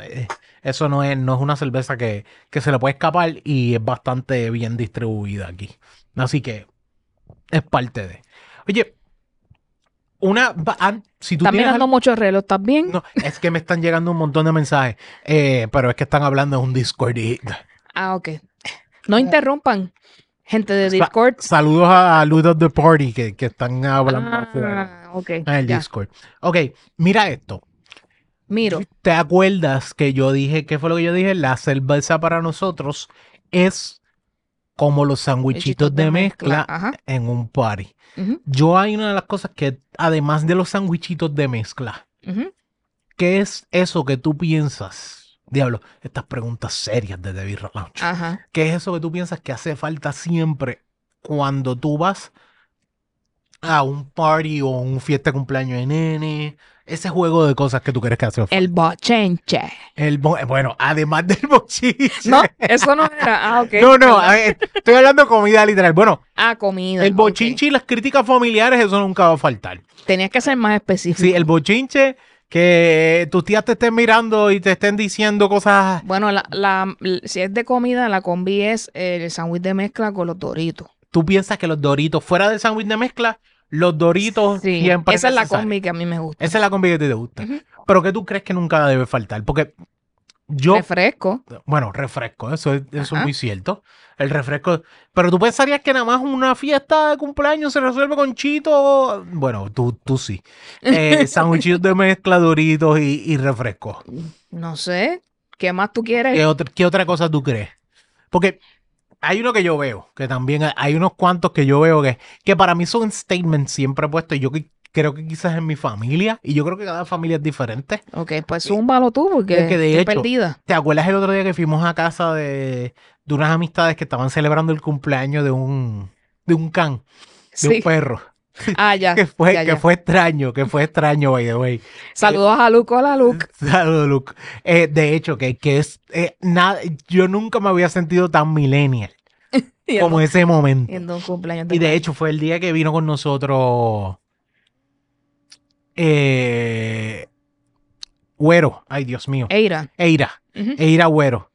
[SPEAKER 1] Eh, Eso no es, no es una cerveza que, que se le puede escapar y es bastante bien distribuida aquí. Así que es parte de. Oye, una. Si tú
[SPEAKER 2] Están
[SPEAKER 1] tienes
[SPEAKER 2] mirando
[SPEAKER 1] algo-
[SPEAKER 2] mucho reloj, ¿estás bien?
[SPEAKER 1] No, es que me están llegando un montón de mensajes. eh, pero es que están hablando en un Discord. Y,
[SPEAKER 2] Ah, ok. No interrumpan. Gente de
[SPEAKER 1] Sa-
[SPEAKER 2] Discord.
[SPEAKER 1] saludos a Lud of the Party que, que están hablando
[SPEAKER 2] Ah, ok.
[SPEAKER 1] en el
[SPEAKER 2] ya.
[SPEAKER 1] Discord. Ok, mira esto.
[SPEAKER 2] Miro.
[SPEAKER 1] ¿Te acuerdas que yo dije, qué fue lo que yo dije? La cerveza para nosotros es como los sandwichitos de mezcla en un party. Yo hay una de las cosas que, además de los sandwichitos de mezcla. ¿qué es eso que tú piensas? Diablo, estas preguntas serias de The Beer Lounge.
[SPEAKER 2] Ajá.
[SPEAKER 1] ¿Qué es eso que tú piensas que hace falta siempre cuando tú vas a un party o un fiesta de cumpleaños de nene? Ese juego de cosas que tú quieres que hace falta.
[SPEAKER 2] El bochenche.
[SPEAKER 1] El bo- bueno, además del bochiche.
[SPEAKER 2] No, eso no era. Ah, ok.
[SPEAKER 1] no, no, a ver, estoy hablando de comida literal. Bueno,
[SPEAKER 2] Ah, comida.
[SPEAKER 1] el bochinche y las críticas familiares, eso nunca va a faltar.
[SPEAKER 2] Tenías que ser más específico.
[SPEAKER 1] Sí, el bochinche, que tus tías te estén mirando y te estén diciendo cosas.
[SPEAKER 2] Bueno, la, la- si es de comida, la combi es el sándwich de mezcla con los doritos.
[SPEAKER 1] Tú piensas que los doritos, fuera del sándwich de mezcla, los doritos
[SPEAKER 2] Sí,
[SPEAKER 1] siempre.
[SPEAKER 2] esa es la combi que a mí me gusta.
[SPEAKER 1] Esa es la combi que te gusta. Pero que tú crees que nunca debe faltar. Porque yo.
[SPEAKER 2] Refresco.
[SPEAKER 1] Bueno, refresco, eso es, eso es muy cierto. El refresco. Pero tú pensarías que nada más una fiesta de cumpleaños se resuelve con chito. Bueno, tú, tú sí. Eh, de mezcla, doritos y, y refresco.
[SPEAKER 2] No sé. ¿Qué más tú quieres?
[SPEAKER 1] ¿Qué, otra- qué otra cosa tú crees? Porque hay uno que yo veo, que también hay- unos cuantos que yo veo que, que para mí son statements siempre puestos. y Yo creo que quizás en mi familia, y yo creo que cada familia es diferente.
[SPEAKER 2] Ok, pues zúmbalo tú porque
[SPEAKER 1] Es que de
[SPEAKER 2] estoy
[SPEAKER 1] hecho-
[SPEAKER 2] perdida.
[SPEAKER 1] ¿Te acuerdas el otro día que fuimos a casa de, de unas amistades que estaban celebrando el cumpleaños de un, de un can, de un
[SPEAKER 2] Sí.
[SPEAKER 1] perro?
[SPEAKER 2] Ah, ya.
[SPEAKER 1] Que fue,
[SPEAKER 2] ya,
[SPEAKER 1] que
[SPEAKER 2] ya.
[SPEAKER 1] fue extraño, que fue extraño, by the way.
[SPEAKER 2] Saludos a Luke. Hola, Luke.
[SPEAKER 1] Saludos, Luke. Eh, de hecho, que, que es eh, nada, yo nunca me había sentido tan millennial como ese momento.
[SPEAKER 2] En un cumpleaños
[SPEAKER 1] Y de hecho, fue el día que vino con nosotros. Eh, Güero. Ay, Dios mío.
[SPEAKER 2] Eira.
[SPEAKER 1] Eira.
[SPEAKER 2] Ujú.
[SPEAKER 1] Eira Güero.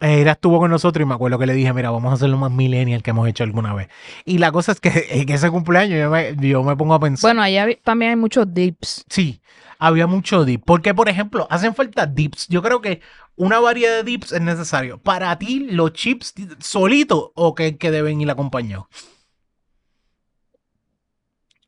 [SPEAKER 1] Eira estuvo con nosotros y me acuerdo que le dije, mira, vamos a hacer lo más millennial que hemos hecho alguna vez. Y la cosa es que en ese cumpleaños yo me, yo me pongo a pensar.
[SPEAKER 2] Bueno, allá también hay muchos dips.
[SPEAKER 1] Sí, había mucho dip. Porque, por ejemplo, hacen falta dips. Yo creo que una variedad de dips es necesario. Para ti, los chips solitos o que, que deben ir acompañados.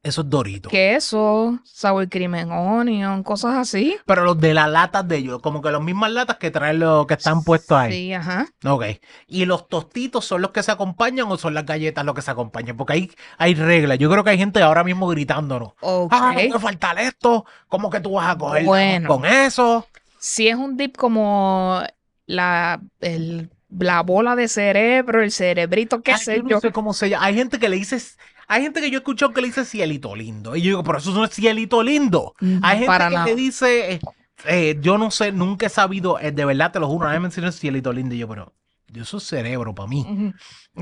[SPEAKER 1] Esos doritos.
[SPEAKER 2] Queso, sour cream and onion, cosas así.
[SPEAKER 1] Pero los de las latas de ellos, como que las mismas latas que traen los que están puestos ahí.
[SPEAKER 2] Sí, ajá.
[SPEAKER 1] Ok. ¿Y los tostitos son los que se acompañan o son las galletas los que se acompañan? Porque ahí hay reglas. Yo creo que hay gente ahora mismo gritándonos.
[SPEAKER 2] Ok.
[SPEAKER 1] Ah, no puede faltar esto. ¿Cómo que tú vas a coger
[SPEAKER 2] Bueno.
[SPEAKER 1] con eso?
[SPEAKER 2] Si es un dip como la, el- la bola de cerebro, el cerebrito, qué
[SPEAKER 1] Ay,
[SPEAKER 2] sé
[SPEAKER 1] yo no sé cómo se llama. Hay gente que le dice, hay gente que yo he escuchado que le dice cielito lindo. Y yo digo, pero eso no es cielito lindo.
[SPEAKER 2] Mm,
[SPEAKER 1] Hay gente
[SPEAKER 2] Para
[SPEAKER 1] que
[SPEAKER 2] nada.
[SPEAKER 1] le dice, eh, eh, yo no sé, nunca he sabido, eh, de verdad te lo juro, nadie me mencionó cielito lindo. Y yo, pero eso es cerebro para mí.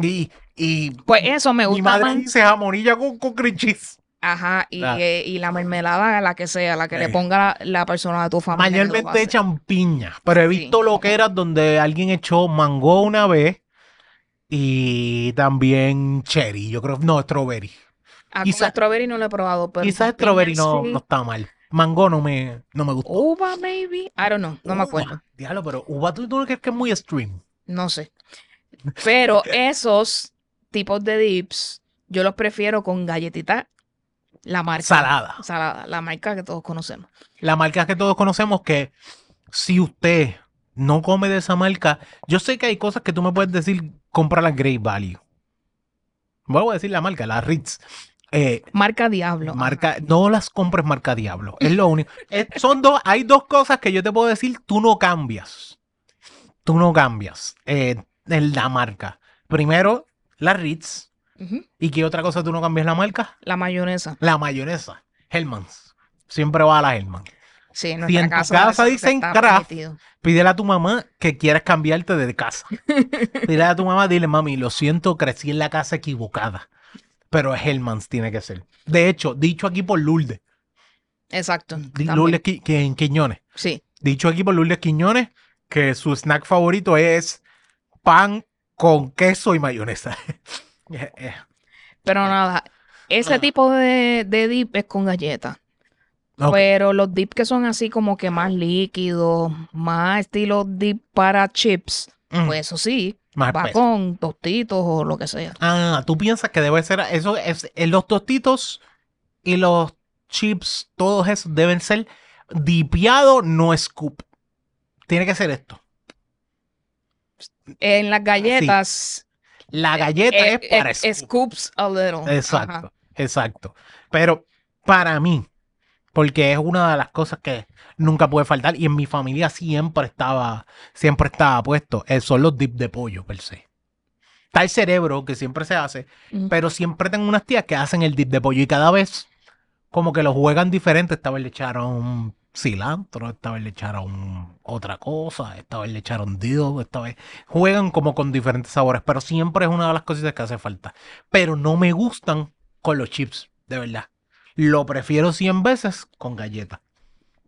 [SPEAKER 1] Y, y
[SPEAKER 2] Pues eso me
[SPEAKER 1] mi
[SPEAKER 2] gusta
[SPEAKER 1] madre
[SPEAKER 2] más.
[SPEAKER 1] dice jamonilla con, con cream cheese.
[SPEAKER 2] Ajá, y,
[SPEAKER 1] Ah.
[SPEAKER 2] eh, y la mermelada, la que sea, la que le ponga la, la persona de tu familia.
[SPEAKER 1] Mayormente echan piña, pero he
[SPEAKER 2] Sí.
[SPEAKER 1] visto lo que era donde alguien echó mango una vez y también cherry, yo creo, no, strawberry.
[SPEAKER 2] Ah,
[SPEAKER 1] quizá-
[SPEAKER 2] con strawberry no lo he probado, pero
[SPEAKER 1] Quizás strawberry no,
[SPEAKER 2] sí.
[SPEAKER 1] no está mal. Mango no me, no me gustó.
[SPEAKER 2] Uva, maybe. I don't know, no me acuerdo.
[SPEAKER 1] Diablo, pero uva tú, tú no crees que es muy extreme.
[SPEAKER 2] No sé. Pero esos tipos de dips, yo los prefiero con galletita, la marca.
[SPEAKER 1] Salada.
[SPEAKER 2] Salada, la marca que todos conocemos.
[SPEAKER 1] La marca que todos conocemos que si usted no come de esa marca, yo sé que hay cosas que tú me puedes decir, compra la Great Value. Vuelvo a decir la marca, la Ritz. eh,
[SPEAKER 2] Marca Diablo.
[SPEAKER 1] marca, no las compres marca Diablo. Es lo único. Eh, son dos, hay dos cosas que yo te puedo decir, tú no cambias. Tú no cambias eh, en la marca. Primero, la Ritz. ¿Y qué otra cosa tú no cambias la marca?
[SPEAKER 2] La mayonesa.
[SPEAKER 1] La mayonesa. Hellmann's. Siempre va a la Hellman.
[SPEAKER 2] Sí, en
[SPEAKER 1] Si en tu
[SPEAKER 2] casa,
[SPEAKER 1] dicen
[SPEAKER 2] permitido.
[SPEAKER 1] Pídele a tu mamá que quieres cambiarte de casa. Pídele a tu mamá, dile, mami, lo siento, crecí en la casa equivocada. Pero Hellmann's tiene que ser. De hecho, dicho aquí por Lourdes.
[SPEAKER 2] Exacto.
[SPEAKER 1] Lourdes Qui- que en Quiñones.
[SPEAKER 2] Sí.
[SPEAKER 1] Dicho aquí por Lourdes Quiñones que su snack favorito es pan con queso y mayonesa. Eh, eh,
[SPEAKER 2] Pero nada, ese
[SPEAKER 1] Ah.
[SPEAKER 2] tipo de, de dip es con galletas. Pero los dip que son así como que más líquidos, más estilo dip para chips,
[SPEAKER 1] Mm,
[SPEAKER 2] pues eso sí,
[SPEAKER 1] más
[SPEAKER 2] va con tostitos o lo que sea.
[SPEAKER 1] Ah, tú piensas que debe ser eso es en los tostitos y los chips, todos esos deben ser dipiado, no scoop. Tiene que ser esto.
[SPEAKER 2] En las galletas,
[SPEAKER 1] La galleta
[SPEAKER 2] eh,
[SPEAKER 1] es para
[SPEAKER 2] eh,
[SPEAKER 1] scoop.
[SPEAKER 2] scoops a little.
[SPEAKER 1] Exacto,
[SPEAKER 2] Ajá.
[SPEAKER 1] exacto. Pero para mí, porque es una de las cosas que nunca puede faltar y en mi familia siempre estaba, siempre estaba puesto, eh, son los dips de pollo per se. Está el cerebro que siempre se hace, pero siempre tengo unas tías que hacen el dip de pollo y cada vez como que lo juegan diferente. Esta vez le echaron cilantro, esta vez le echaron otra cosa, esta vez le echaron dido, esta vez juegan como con diferentes sabores, pero siempre es una de las cositas que hace falta. Pero no me gustan con los chips, de verdad. Lo prefiero 100 veces con galletas.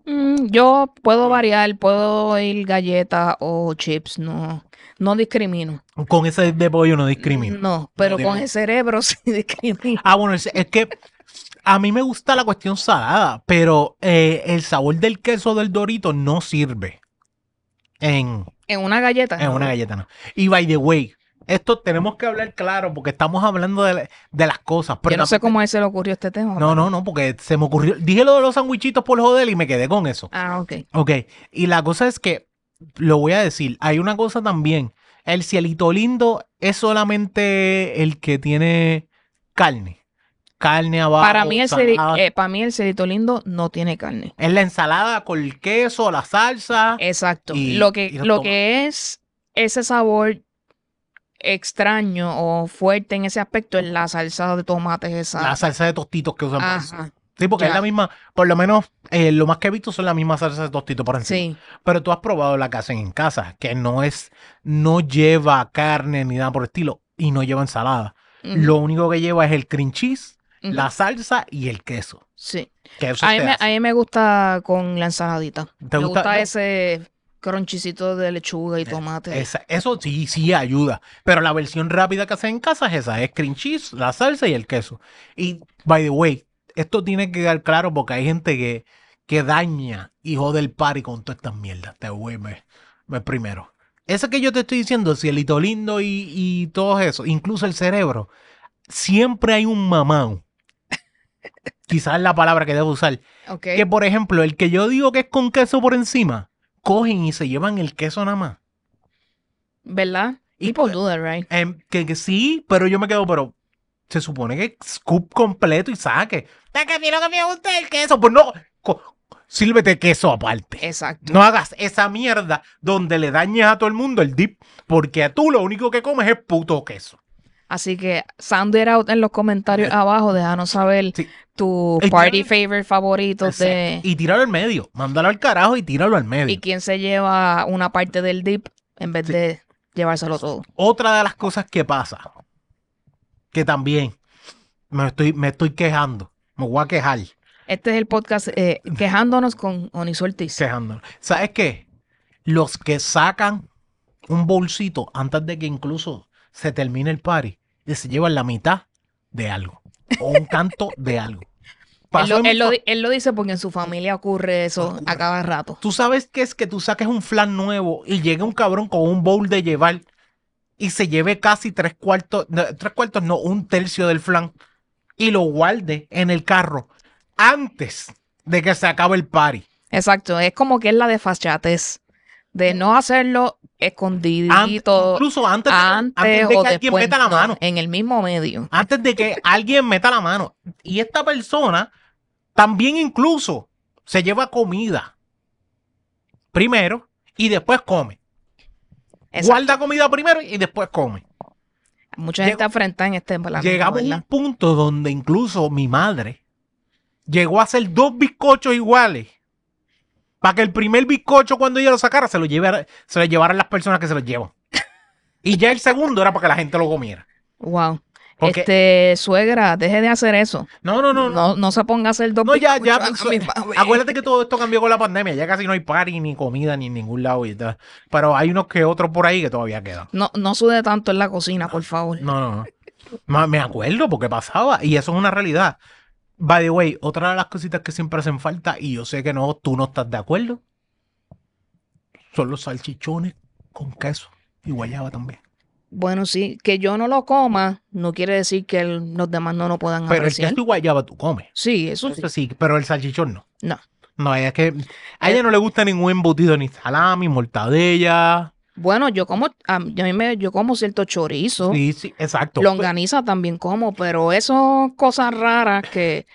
[SPEAKER 2] Mm, yo puedo variar, puedo ir galletas o chips, no, no discrimino.
[SPEAKER 1] Con ese de pollo no discrimino.
[SPEAKER 2] No, pero con el cerebro sí discrimino.
[SPEAKER 1] Ah, bueno, es, es que a mí me gusta la cuestión salada, pero eh, el sabor del queso del dorito no sirve en,
[SPEAKER 2] En una galleta.
[SPEAKER 1] en una galleta, no. Y by the way, esto tenemos que hablar claro porque estamos hablando de, de las cosas. Pero
[SPEAKER 2] Yo no sé cómo a él se le ocurrió este tema.
[SPEAKER 1] No, no, no, porque se me ocurrió. Dije lo de los sandwichitos por joder y me quedé con eso.
[SPEAKER 2] Ah, ok.
[SPEAKER 1] Ok, y la cosa es que, lo voy a decir, hay una cosa también. El cielito lindo es solamente el que tiene carne. Carne abajo.
[SPEAKER 2] Para mí, el eh, para mí el cerito lindo no tiene carne.
[SPEAKER 1] Es la ensalada con el queso, la salsa.
[SPEAKER 2] Exacto.
[SPEAKER 1] Y-
[SPEAKER 2] lo que, lo que es ese sabor extraño o fuerte en ese aspecto es la salsa de tomates esa.
[SPEAKER 1] La salsa de tostitos que usan.
[SPEAKER 2] Ajá.
[SPEAKER 1] Sí, porque es la misma, por lo menos eh, lo más que he visto son la misma salsa de tostitos por encima.
[SPEAKER 2] Sí.
[SPEAKER 1] Pero tú has probado la que hacen en casa, que no es, no lleva carne ni nada por el estilo y no lleva ensalada. Lo único que lleva es el cream cheese, la salsa y el queso.
[SPEAKER 2] Sí.
[SPEAKER 1] Que eso
[SPEAKER 2] A mí, me, a mí me gusta con la ensaladita.
[SPEAKER 1] ¿Te
[SPEAKER 2] me
[SPEAKER 1] gusta?
[SPEAKER 2] gusta, ese cronchicito de lechuga y tomate.
[SPEAKER 1] Esa- eso sí, sí ayuda. Pero la versión rápida que hacen en casa es esa, es cream cheese, la salsa y el queso. Y, by the way, esto tiene que quedar claro porque hay gente que, que daña y jode el party con todas estas mierdas. Te voy me, me primero. Ese que yo te estoy diciendo, cielito lindo y, y todo eso, incluso el cerebro, siempre hay un mamón. Quizás es la palabra que debo usar. Que, por ejemplo, el que yo digo que es con queso por encima, cogen y se llevan el queso nada más.
[SPEAKER 2] ¿Verdad?
[SPEAKER 1] Y
[SPEAKER 2] People
[SPEAKER 1] pues-
[SPEAKER 2] do that, right?
[SPEAKER 1] Em, que, que sí, pero yo me quedo, pero se supone que scoop completo y saque. Es que a mí lo que me gusta es el queso. Pues no, co- sírvete queso aparte.
[SPEAKER 2] Exacto.
[SPEAKER 1] No hagas esa mierda donde le dañes a todo el mundo el dip, porque tú lo único que comes es puto queso.
[SPEAKER 2] Así que sound it out en los comentarios abajo. Déjanos saber
[SPEAKER 1] Sí.
[SPEAKER 2] tu party
[SPEAKER 1] tienen-
[SPEAKER 2] favorite favorito de
[SPEAKER 1] Y tíralo al medio. Mándalo al carajo y tíralo al medio.
[SPEAKER 2] y quién se lleva una parte del dip en vez
[SPEAKER 1] Sí.
[SPEAKER 2] de llevárselo todo.
[SPEAKER 1] Otra de las cosas que pasa, que también me estoy, me estoy quejando, me voy a quejar.
[SPEAKER 2] Este es el podcast eh, quejándonos con Oniso Ortiz.
[SPEAKER 1] quejándonos. ¿Sabes qué? Los que sacan un bolsito antes de que incluso se termine el party y se llevan la mitad de algo o un canto de algo.
[SPEAKER 2] Él lo, él lo él dice porque en su familia ocurre eso
[SPEAKER 1] Ocurre.
[SPEAKER 2] a cada rato.
[SPEAKER 1] Tú sabes que es que tú saques un flan nuevo y llega un cabrón con un bowl de llevar y se lleve casi tres cuartos, no, tres cuartos, no, un tercio del flan y lo guarde en el carro antes de que se acabe el party.
[SPEAKER 2] Exacto, es como que es la desfachatez de no hacerlo escondidito
[SPEAKER 1] incluso antes, de-
[SPEAKER 2] antes,
[SPEAKER 1] antes de que alguien
[SPEAKER 2] después,
[SPEAKER 1] meta la
[SPEAKER 2] no,
[SPEAKER 1] mano.
[SPEAKER 2] en el mismo medio.
[SPEAKER 1] Antes de que alguien meta la mano. Y esta persona también incluso se lleva comida primero y después come.
[SPEAKER 2] Exacto.
[SPEAKER 1] Guarda comida primero y después come.
[SPEAKER 2] Mucha gente afrenta en este planeta,
[SPEAKER 1] Llegamos a un punto donde incluso mi madre llegó a hacer dos bizcochos iguales. Para que el primer bizcocho, cuando ella lo sacara, se lo, llevara, se lo llevaran las personas que se lo llevan. Y ya el segundo era para que la gente lo comiera.
[SPEAKER 2] Wow.
[SPEAKER 1] Porque,
[SPEAKER 2] Este, suegra, deje de hacer eso.
[SPEAKER 1] no, no, no, no.
[SPEAKER 2] No, se ponga a hacer dos
[SPEAKER 1] No, ya, ya.
[SPEAKER 2] vez.
[SPEAKER 1] Acuérdate que todo esto cambió con la pandemia. Ya casi no hay party, ni comida, ni en ningún lado. Y tal. Pero hay unos que otros por ahí que todavía quedan.
[SPEAKER 2] No, no sude tanto en la cocina, por favor.
[SPEAKER 1] No, no, Me acuerdo porque pasaba. Y eso es una realidad. By the way, otra de las cositas que siempre hacen falta, y yo sé que no, tú no estás de acuerdo, son los salchichones con queso y guayaba también.
[SPEAKER 2] Bueno, sí, que yo no lo coma no quiere decir que el- los demás no lo puedan
[SPEAKER 1] Pero el
[SPEAKER 2] apreciar.
[SPEAKER 1] queso y guayaba tú comes.
[SPEAKER 2] Sí, eso sí.
[SPEAKER 1] Eso sí, pero el salchichón no.
[SPEAKER 2] No.
[SPEAKER 1] No, es que a ella no le gusta ningún embutido, ni salami, mortadella.
[SPEAKER 2] Bueno, yo como, a mí me, yo como cierto chorizo.
[SPEAKER 1] Sí, sí, exacto.
[SPEAKER 2] Longaniza también como, pero eso cosas raras que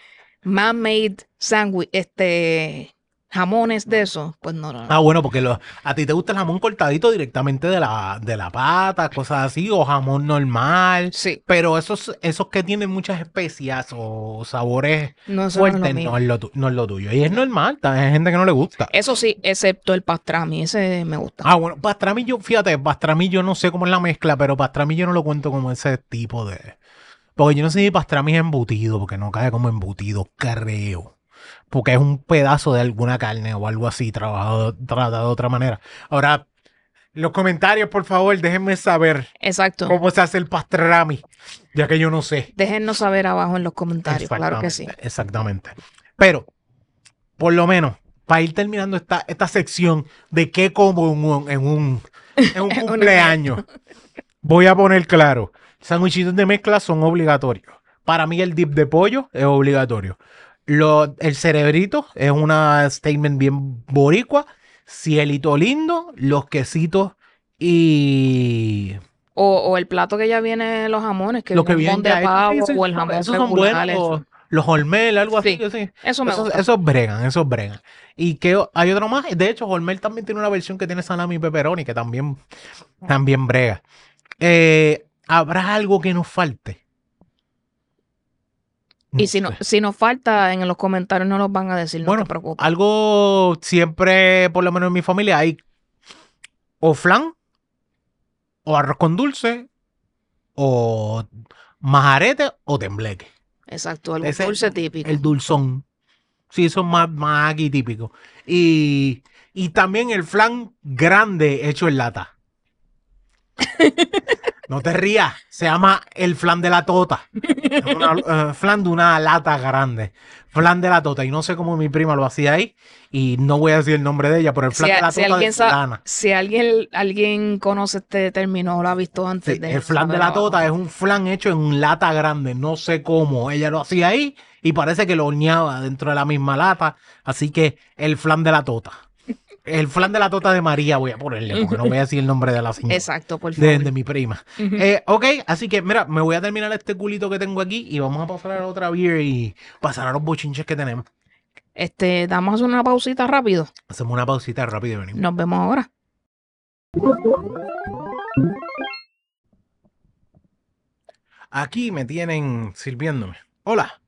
[SPEAKER 2] man-made sandwich, este, jamones de eso, pues no, no, no.
[SPEAKER 1] Ah, bueno, porque lo- a ti te gusta el jamón cortadito directamente de la, de la pata, cosas así, o jamón normal.
[SPEAKER 2] Sí,
[SPEAKER 1] Pero esos, esos que tienen muchas especias o sabores
[SPEAKER 2] no, eso
[SPEAKER 1] fuertes no es, lo, tu- no es lo tuyo. Y es normal, hay gente que no le gusta.
[SPEAKER 2] Eso sí, excepto el pastrami, ese me gusta.
[SPEAKER 1] Ah, bueno, pastrami yo, fíjate, pastrami yo no sé cómo es la mezcla, pero pastrami yo no lo cuento como ese tipo de... Porque yo no sé si pastrami es embutido, porque no cae como embutido, creo. Porque es un pedazo de alguna carne o algo así, trabajado, tratado de otra manera. Ahora, los comentarios, por favor, déjenme saber
[SPEAKER 2] Exacto.
[SPEAKER 1] cómo se hace el pastrami, ya que yo no sé.
[SPEAKER 2] Déjennos saber abajo en los comentarios, claro que sí.
[SPEAKER 1] Exactamente. Pero, por lo menos, para ir terminando esta, esta sección de qué como en un, en un, en un
[SPEAKER 2] En un
[SPEAKER 1] cumpleaños, voy a poner claro, sándwichitos de mezcla son obligatorios. Para mí el dip de pollo es obligatorio. Lo- el cerebrito es una statement bien boricua. Cielito lindo, los quesitos y
[SPEAKER 2] O, o el plato que ya viene los jamones, que
[SPEAKER 1] lo que viene
[SPEAKER 2] de pavo o el jamón
[SPEAKER 1] esos son buenos. Los hormel, algo así.
[SPEAKER 2] Sí.
[SPEAKER 1] sí.
[SPEAKER 2] Eso me
[SPEAKER 1] Esos,
[SPEAKER 2] gusta.
[SPEAKER 1] esos bregan, esos bregan. Y que hay otro más. De hecho, Hormel también tiene una versión que tiene salami y pepperoni, que también, también brega. Eh, ¿Habrá algo que nos falte?
[SPEAKER 2] Y si, no,
[SPEAKER 1] sé.
[SPEAKER 2] si nos falta, en los comentarios no nos van a decir, no
[SPEAKER 1] Bueno,
[SPEAKER 2] te preocupes.
[SPEAKER 1] Algo siempre, por lo menos en mi familia, hay o flan, o arroz con dulce, o majarete, o tembleque.
[SPEAKER 2] Exacto, algo
[SPEAKER 1] ese-
[SPEAKER 2] dulce típico.
[SPEAKER 1] El dulzón. Sí, eso es más, más aquí típico. Y, y también el flan grande hecho en lata. No te rías, se llama el flan de la tota. Es una, eh, flan de una lata grande. Flan de la tota. Y no sé cómo mi prima lo hacía ahí. Y no voy a decir el nombre de ella, pero el
[SPEAKER 2] Si,
[SPEAKER 1] flan de la
[SPEAKER 2] si
[SPEAKER 1] tota
[SPEAKER 2] alguien
[SPEAKER 1] de fulana.
[SPEAKER 2] si alguien, alguien conoce este término o lo ha visto
[SPEAKER 1] Sí,
[SPEAKER 2] antes,
[SPEAKER 1] el
[SPEAKER 2] déjenos
[SPEAKER 1] flan de la tota es un flan hecho en lata grande. No sé cómo. Ella lo hacía ahí y parece que lo horneaba dentro de la misma lata. Así que el flan de la tota. El flan de la tota de María voy a ponerle, porque no voy a decir el nombre de la señora.
[SPEAKER 2] Exacto, por favor.
[SPEAKER 1] De, de mi prima. Eh, ok, así que mira, me voy a terminar este culito que tengo aquí y vamos a pasar a la otra beer y pasar a los bochinches que tenemos.
[SPEAKER 2] Este, damos una pausita rápido.
[SPEAKER 1] Hacemos una pausita rápido y venimos.
[SPEAKER 2] Nos vemos ahora.
[SPEAKER 1] Aquí me tienen sirviéndome. Hola,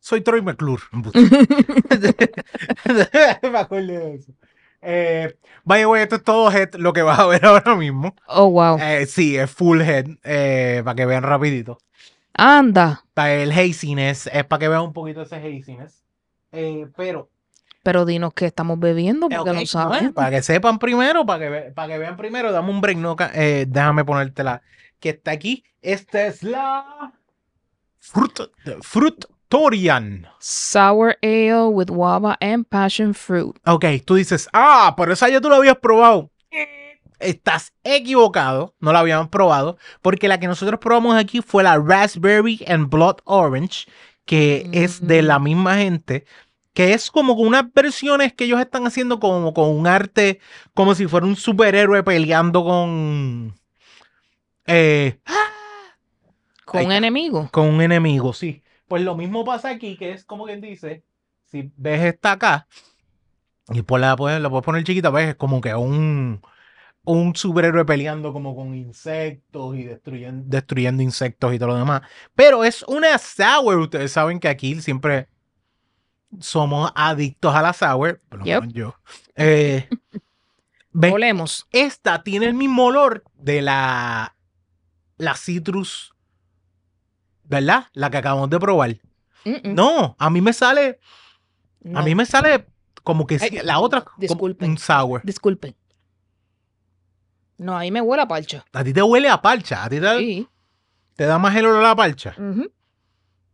[SPEAKER 1] soy Troy McClure. me acuerdo de eso. Eh, by the way, esto es todo head, lo que vas a ver ahora mismo.
[SPEAKER 2] Oh, wow.
[SPEAKER 1] Eh, sí, es full head, eh, para que vean rapidito.
[SPEAKER 2] Anda.
[SPEAKER 1] Para el haziness, es para que vean un poquito ese haziness. Eh, pero,
[SPEAKER 2] Pero dinos qué estamos bebiendo porque no sabemos.
[SPEAKER 1] para que sepan primero, para que, ve- para que vean primero, dame un break, no, déjame ponértela que está aquí. Esta es la Fruit, Fruitorian.
[SPEAKER 2] Sour ale with guava and passion fruit.
[SPEAKER 1] Ok, tú dices, ah, pero esa ya tú la habías probado. Estás equivocado, no la habíamos probado, porque la que nosotros probamos aquí fue la Raspberry and Blood Orange, que es de la misma gente que es como con unas versiones que ellos están haciendo como con un arte, como si fuera un superhéroe peleando con... eh,
[SPEAKER 2] Con un enemigo.
[SPEAKER 1] con un enemigo, sí. Pues lo mismo pasa aquí, que es como quien dice, si ves esta acá, y pues la puedes, la puedes poner chiquita, ves, es como que un, un superhéroe peleando como con insectos y destruyendo, destruyendo insectos y todo lo demás. Pero es una sour, ustedes saben que aquí siempre somos adictos a la sour, por lo
[SPEAKER 2] Yep.
[SPEAKER 1] yo. Eh,
[SPEAKER 2] Volemos.
[SPEAKER 1] esta tiene el mismo olor de la, la citrus, ¿verdad? La que acabamos de probar.
[SPEAKER 2] Mm, mm.
[SPEAKER 1] No, a mí me sale, a mí me sale como que
[SPEAKER 2] Ay,
[SPEAKER 1] la otra
[SPEAKER 2] disculpen.
[SPEAKER 1] un sour.
[SPEAKER 2] Disculpen. No, ahí me huele a parcha.
[SPEAKER 1] A ti te huele a parcha, a ti te,
[SPEAKER 2] Sí.
[SPEAKER 1] te da más el olor a parcha.
[SPEAKER 2] Ujú.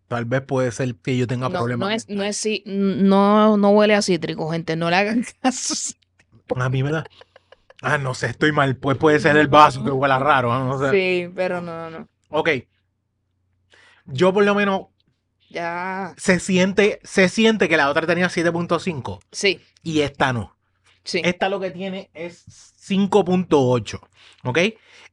[SPEAKER 1] Tal vez puede ser que yo tenga
[SPEAKER 2] No,
[SPEAKER 1] problemas.
[SPEAKER 2] no es, no es sí, no, no huele a cítrico, gente. No le hagan caso.
[SPEAKER 1] A mí me da. Ah, no sé, estoy mal. Pues puede ser el vaso que huela raro. ¿no? No sé.
[SPEAKER 2] Sí, pero no, no.
[SPEAKER 1] Ok. Yo por lo menos
[SPEAKER 2] Ya.
[SPEAKER 1] se siente, se siente que la otra tenía 7.5
[SPEAKER 2] Sí,
[SPEAKER 1] y esta no.
[SPEAKER 2] sí.
[SPEAKER 1] Esta lo que tiene es 5.8. ¿Ok?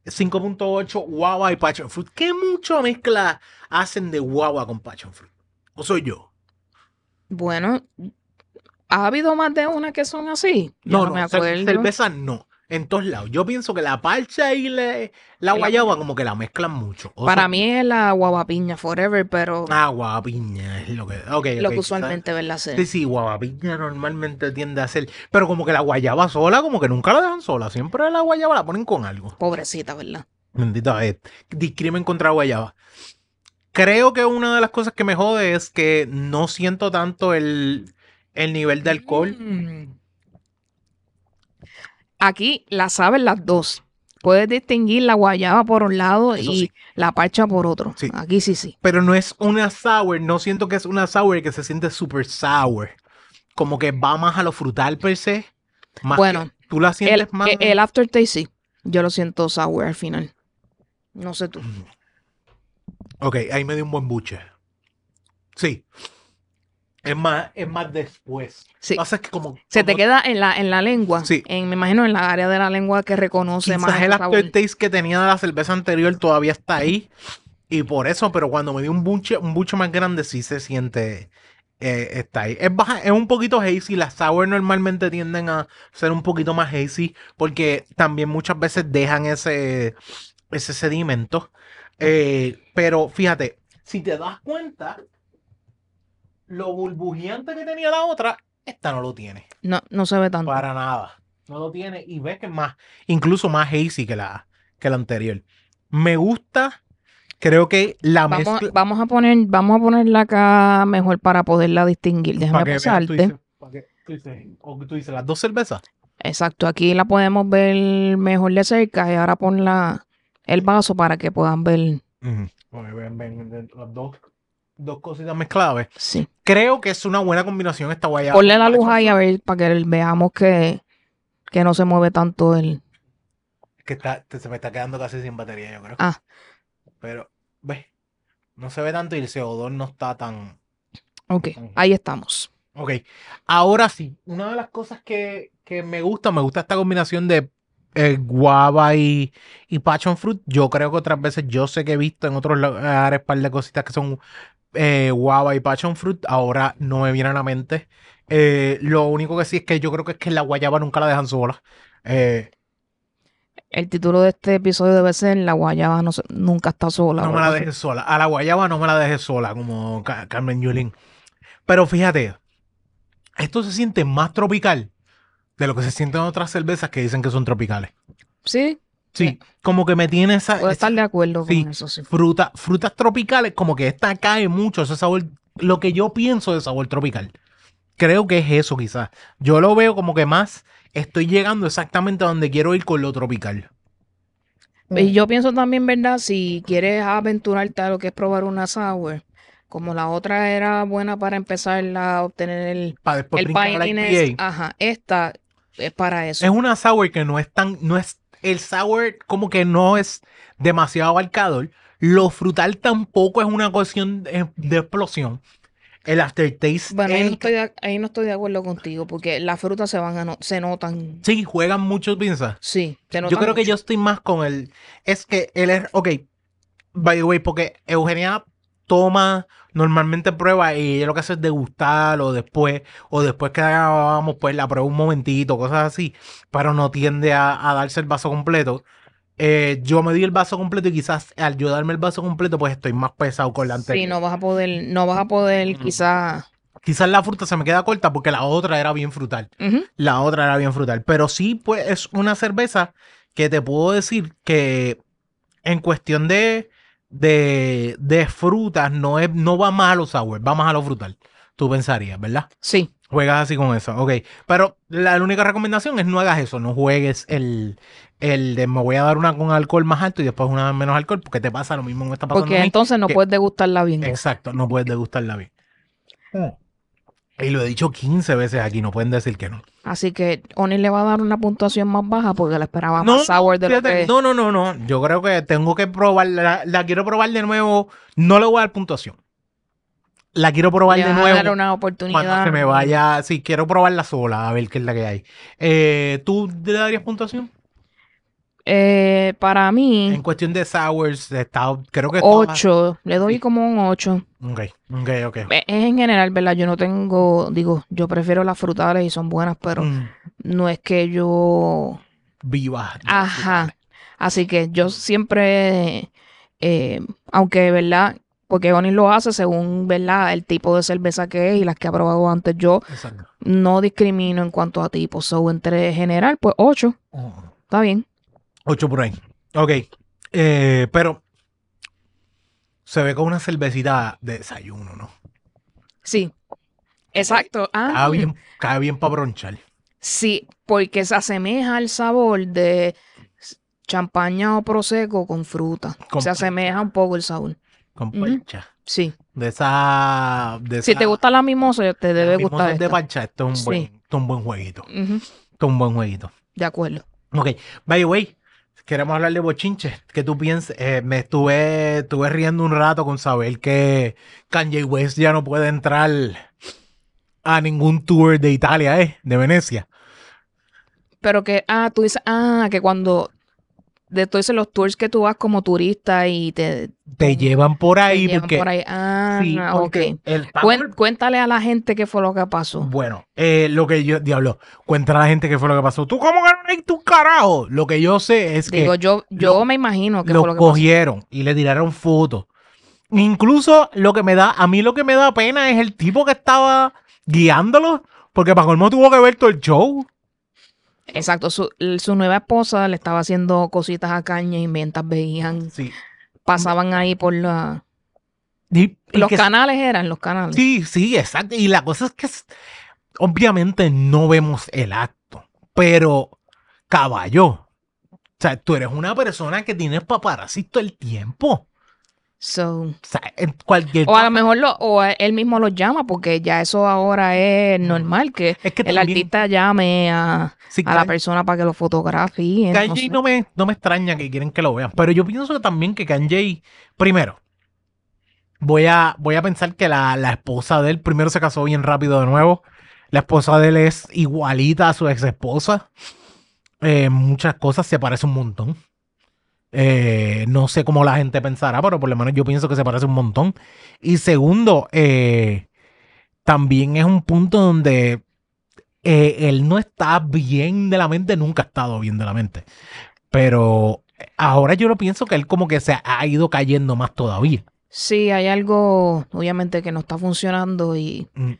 [SPEAKER 1] 5.8 guava y passion fruit. ¿Qué mucha mezcla hacen de guava con passion fruit? ¿O soy yo?
[SPEAKER 2] Bueno, ¿ha habido más de una que son así?
[SPEAKER 1] No,
[SPEAKER 2] no,
[SPEAKER 1] no,
[SPEAKER 2] me acuerdo.
[SPEAKER 1] cerveza no. En todos lados. Yo pienso que la parcha y la, la guayaba como que la mezclan mucho. ¿O
[SPEAKER 2] Para mí es la guavapiña forever, pero
[SPEAKER 1] Ah, guavapiña es lo que. Ok,
[SPEAKER 2] lo
[SPEAKER 1] ok,
[SPEAKER 2] que usualmente ¿verdad?
[SPEAKER 1] Sí,
[SPEAKER 2] se
[SPEAKER 1] sí, guavapiña normalmente tiende a ser. Pero como que la guayaba sola, como que nunca la dejan sola. Siempre la guayaba la ponen con algo.
[SPEAKER 2] Pobrecita, ¿verdad?
[SPEAKER 1] Bendita vez. Discrimen contra guayaba. Creo que una de las cosas que me jode es que no siento tanto el, el nivel de alcohol.
[SPEAKER 2] Mm. Aquí la saben las dos. Puedes distinguir la guayaba por un lado
[SPEAKER 1] Eso
[SPEAKER 2] y
[SPEAKER 1] sí.
[SPEAKER 2] la parcha por otro.
[SPEAKER 1] Sí.
[SPEAKER 2] Aquí sí, sí.
[SPEAKER 1] Pero no es una sour. No siento que es una sour que se siente super sour. Como que va más a lo frutal per se. Más
[SPEAKER 2] Bueno,
[SPEAKER 1] que- tú la sientes
[SPEAKER 2] El,
[SPEAKER 1] más.
[SPEAKER 2] el- el aftertaste sí. Yo lo siento sour al final. No sé tú.
[SPEAKER 1] Ok, ahí me dio un buen buche. Sí. Es más, es más después.
[SPEAKER 2] Sí.
[SPEAKER 1] Pasa que como.
[SPEAKER 2] Se te queda en la, en la lengua.
[SPEAKER 1] Sí.
[SPEAKER 2] En, me imagino en la área de la lengua que reconoce más
[SPEAKER 1] Quizás el
[SPEAKER 2] ese sabor.
[SPEAKER 1] aftertaste que tenía de la cerveza anterior todavía está ahí. Y por eso, pero cuando me dio un buche, un buche más grande, sí se siente. eh, está ahí. Es, baja, es un poquito hazy. Las sour normalmente tienden a ser un poquito más hazy. Porque también muchas veces dejan ese, ese sedimento. Eh, pero fíjate, si te das cuenta, lo burbujeante que tenía la otra, esta no lo tiene.
[SPEAKER 2] No, no se ve tanto.
[SPEAKER 1] Para nada. No lo tiene. Y ves que es más, incluso más hazy que la, que la anterior. Me gusta. Creo que la
[SPEAKER 2] Vamos,
[SPEAKER 1] mezcla.
[SPEAKER 2] vamos a poner, vamos a ponerla acá mejor para poderla distinguir. Déjame pasarte.
[SPEAKER 1] o que tú dices, las dos cervezas.
[SPEAKER 2] Exacto, aquí la podemos ver mejor de cerca y ahora pon la, el vaso para que puedan ver.
[SPEAKER 1] Porque ven, ven, ven, las dos, dos cositas mezcladas.
[SPEAKER 2] Sí.
[SPEAKER 1] Creo que es una buena combinación esta guayaba.
[SPEAKER 2] Ponle la luz ahí a ver para que veamos que, que no se mueve tanto el.
[SPEAKER 1] Que está, se me está quedando casi sin batería, yo creo.
[SPEAKER 2] Ah.
[SPEAKER 1] Pero, ves, no se ve tanto y el CO2 no está tan.
[SPEAKER 2] Ok, ahí estamos.
[SPEAKER 1] Ok, ahora sí, una de las cosas que, que me gusta, me gusta esta combinación de eh, guava y, y passion fruit. Yo creo que otras veces, yo sé que he visto en otros lugares un par de cositas que son eh, guava y passion fruit. Ahora no me viene a la mente. Eh, lo único que sí es que yo creo que es que la guayaba nunca la dejan sola. Eh,
[SPEAKER 2] El título de este episodio debe ser La guayaba no se- nunca está sola.
[SPEAKER 1] no me la dejes sola. A la guayaba no me la dejes sola, como Ca- Carmen Yulín. Pero fíjate, esto se siente más tropical de lo que se sienten otras cervezas que dicen que son tropicales.
[SPEAKER 2] Sí,
[SPEAKER 1] Sí, como que me tiene esa,
[SPEAKER 2] puedo estar de acuerdo
[SPEAKER 1] sí.
[SPEAKER 2] con eso, sí.
[SPEAKER 1] fruta, frutas tropicales, como que esta cae mucho ese sabor, lo que yo pienso de sabor tropical. Creo que es eso quizás. Yo lo veo como que más estoy llegando exactamente a donde quiero ir con lo tropical.
[SPEAKER 2] Y yo pienso también, ¿verdad? Si quieres aventurarte a lo que es probar una sour, como la otra era buena para empezar a obtener el,
[SPEAKER 1] Para después
[SPEAKER 2] el ajá, esta es para eso.
[SPEAKER 1] Es una sour que no es tan, no es, el sour como que no es demasiado abarcador. Lo frutal tampoco es una cuestión de, de explosión. el aftertaste.
[SPEAKER 2] Bueno, ahí no, estoy de, ahí no estoy de acuerdo contigo, porque las frutas se van a no- se notan.
[SPEAKER 1] Sí, juegan mucho, piensa.
[SPEAKER 2] Sí, se notan
[SPEAKER 1] Yo creo que yo estoy más con el. Es que él es. Ok. By the way, porque Eugenia toma normalmente prueba y ella lo que hace es degustar o después, o después que grabamos, pues la prueba un momentito, cosas así, pero no tiende a, a darse el vaso completo. Eh, yo me di el vaso completo y quizás al yo darme el vaso completo, pues estoy más pesado con la anterior.
[SPEAKER 2] Sí, no vas a poder, no vas a poder quizás.
[SPEAKER 1] Quizás la fruta se me queda corta porque la otra era bien frutal. La otra era bien frutal. Pero sí, pues es una cerveza que te puedo decir que en cuestión de, de, de frutas no, es, no va más a lo sour, va más a lo frutal. Tú pensarías, ¿verdad?
[SPEAKER 2] Sí,
[SPEAKER 1] Juegas así con eso, ok. Pero la, la única recomendación es no hagas eso, no juegues el, el de me voy a dar una con alcohol más alto y después una menos alcohol, porque te pasa lo mismo que me está pasando
[SPEAKER 2] porque
[SPEAKER 1] a mí.
[SPEAKER 2] entonces no
[SPEAKER 1] que-
[SPEAKER 2] puedes degustarla bien.
[SPEAKER 1] Exacto, no puedes degustarla bien. Y lo he dicho 15 veces aquí, no pueden decir que no.
[SPEAKER 2] Así que Oni le va a dar una puntuación más baja porque la esperaba más sour de lo
[SPEAKER 1] fíjate,
[SPEAKER 2] que.
[SPEAKER 1] no, no, no, no. Yo creo que tengo que probar, la, la quiero probar de nuevo. No le voy a dar puntuación. La quiero probar
[SPEAKER 2] le
[SPEAKER 1] de nuevo.
[SPEAKER 2] dar una
[SPEAKER 1] Cuando
[SPEAKER 2] oportunidad.
[SPEAKER 1] se me vaya, sí, quiero probarla sola, a ver qué es la que hay. Eh, ¿Tú le darías puntuación?
[SPEAKER 2] Eh, para
[SPEAKER 1] En
[SPEAKER 2] mí,
[SPEAKER 1] cuestión de sours, está, creo que estaba-
[SPEAKER 2] 8. Le doy como un 8.
[SPEAKER 1] Ok, ok, ok.
[SPEAKER 2] Es en general, ¿verdad? Yo no tengo, digo, yo prefiero las frutales y son buenas, pero
[SPEAKER 1] Mm,
[SPEAKER 2] no es que yo
[SPEAKER 1] viva.
[SPEAKER 2] Ajá. Así que yo siempre, eh, aunque, ¿verdad? Porque Oni lo hace según, ¿verdad? El tipo de cerveza que es y las que ha probado antes. Yo
[SPEAKER 1] Exacto.
[SPEAKER 2] no discrimino en cuanto a tipo. So, entre general, pues 8. Está bien.
[SPEAKER 1] 8 por ahí. Ok. Eh, pero se ve como una cervecita de desayuno, ¿no?
[SPEAKER 2] Sí. Exacto. Ah,
[SPEAKER 1] Cae bien, cae bien para bronchar.
[SPEAKER 2] sí, porque se asemeja al sabor de champaña o prosecco con fruta.
[SPEAKER 1] Con
[SPEAKER 2] se asemeja un poco el sabor.
[SPEAKER 1] Con
[SPEAKER 2] Ujú.
[SPEAKER 1] parcha.
[SPEAKER 2] Sí.
[SPEAKER 1] De esa. De
[SPEAKER 2] Si
[SPEAKER 1] esa-
[SPEAKER 2] te gusta la mimosa, te debe
[SPEAKER 1] mimosas
[SPEAKER 2] gustar
[SPEAKER 1] de
[SPEAKER 2] esta.
[SPEAKER 1] parcha, esto es un,
[SPEAKER 2] Sí.
[SPEAKER 1] buen, esto es un buen jueguito. Esto es un buen jueguito.
[SPEAKER 2] De acuerdo.
[SPEAKER 1] Ok. By the way, queremos hablar de bochinches. ¿Qué tú piensas? Eh, me estuve, estuve riendo un rato con saber que Kanye West ya no puede entrar a ningún tour de Italia, ¿eh? De Venecia.
[SPEAKER 2] Pero que, ah, tú dices, ah, que cuando, de todos los tours que tú vas como turista y te,
[SPEAKER 1] Te
[SPEAKER 2] Te
[SPEAKER 1] llevan por ahí
[SPEAKER 2] llevan
[SPEAKER 1] porque.
[SPEAKER 2] por ahí. Ah,
[SPEAKER 1] sí, porque
[SPEAKER 2] ok.
[SPEAKER 1] el
[SPEAKER 2] cuéntale a la gente qué fue lo que pasó.
[SPEAKER 1] Bueno, eh, lo que yo, diablo, cuéntale a la gente qué fue lo que pasó. ¿Tú cómo hay tu carajo? Lo que yo sé es que
[SPEAKER 2] Digo, yo, yo
[SPEAKER 1] lo-
[SPEAKER 2] me imagino que
[SPEAKER 1] lo
[SPEAKER 2] fue lo que pasó.
[SPEAKER 1] cogieron y le tiraron fotos. Incluso lo que me da, a mí lo que me da pena es el tipo que estaba guiándolo, porque para colmo tuvo que ver todo el show.
[SPEAKER 2] Exacto, su, su nueva esposa le estaba haciendo cositas a Caña y mientras veían,
[SPEAKER 1] Sí.
[SPEAKER 2] pasaban ahí por la...
[SPEAKER 1] Y- y
[SPEAKER 2] Los
[SPEAKER 1] que-
[SPEAKER 2] canales eran, los canales.
[SPEAKER 1] Sí, sí, exacto. Y la cosa es que obviamente no vemos el acto, pero caballo. O sea, tú eres una persona que tienes paparazzi todo el tiempo.
[SPEAKER 2] So,
[SPEAKER 1] O sea, en cualquier...
[SPEAKER 2] o a lo mejor lo, o él mismo los llama, porque ya eso ahora es normal, que
[SPEAKER 1] es que
[SPEAKER 2] el
[SPEAKER 1] también-
[SPEAKER 2] artista llame a,
[SPEAKER 1] sí,
[SPEAKER 2] a la persona para que lo fotografíe. no
[SPEAKER 1] Kanye
[SPEAKER 2] sé.
[SPEAKER 1] no me, no me extraña que quieren que lo vean, pero yo pienso también que Kanye, primero, voy a, voy a pensar que la, la esposa de él, primero se casó bien rápido de nuevo, la esposa de él es igualita a su ex esposa, muchas cosas se parece un montón. Eh, no sé cómo la gente pensará, pero por lo menos yo pienso que se parece un montón. Y segundo, eh, también es un punto donde eh, él no está bien de la mente, nunca ha estado bien de la mente. Pero ahora yo lo pienso que él como que se ha ido cayendo más todavía.
[SPEAKER 2] Sí, hay algo, obviamente, que no está funcionando y
[SPEAKER 1] Mm.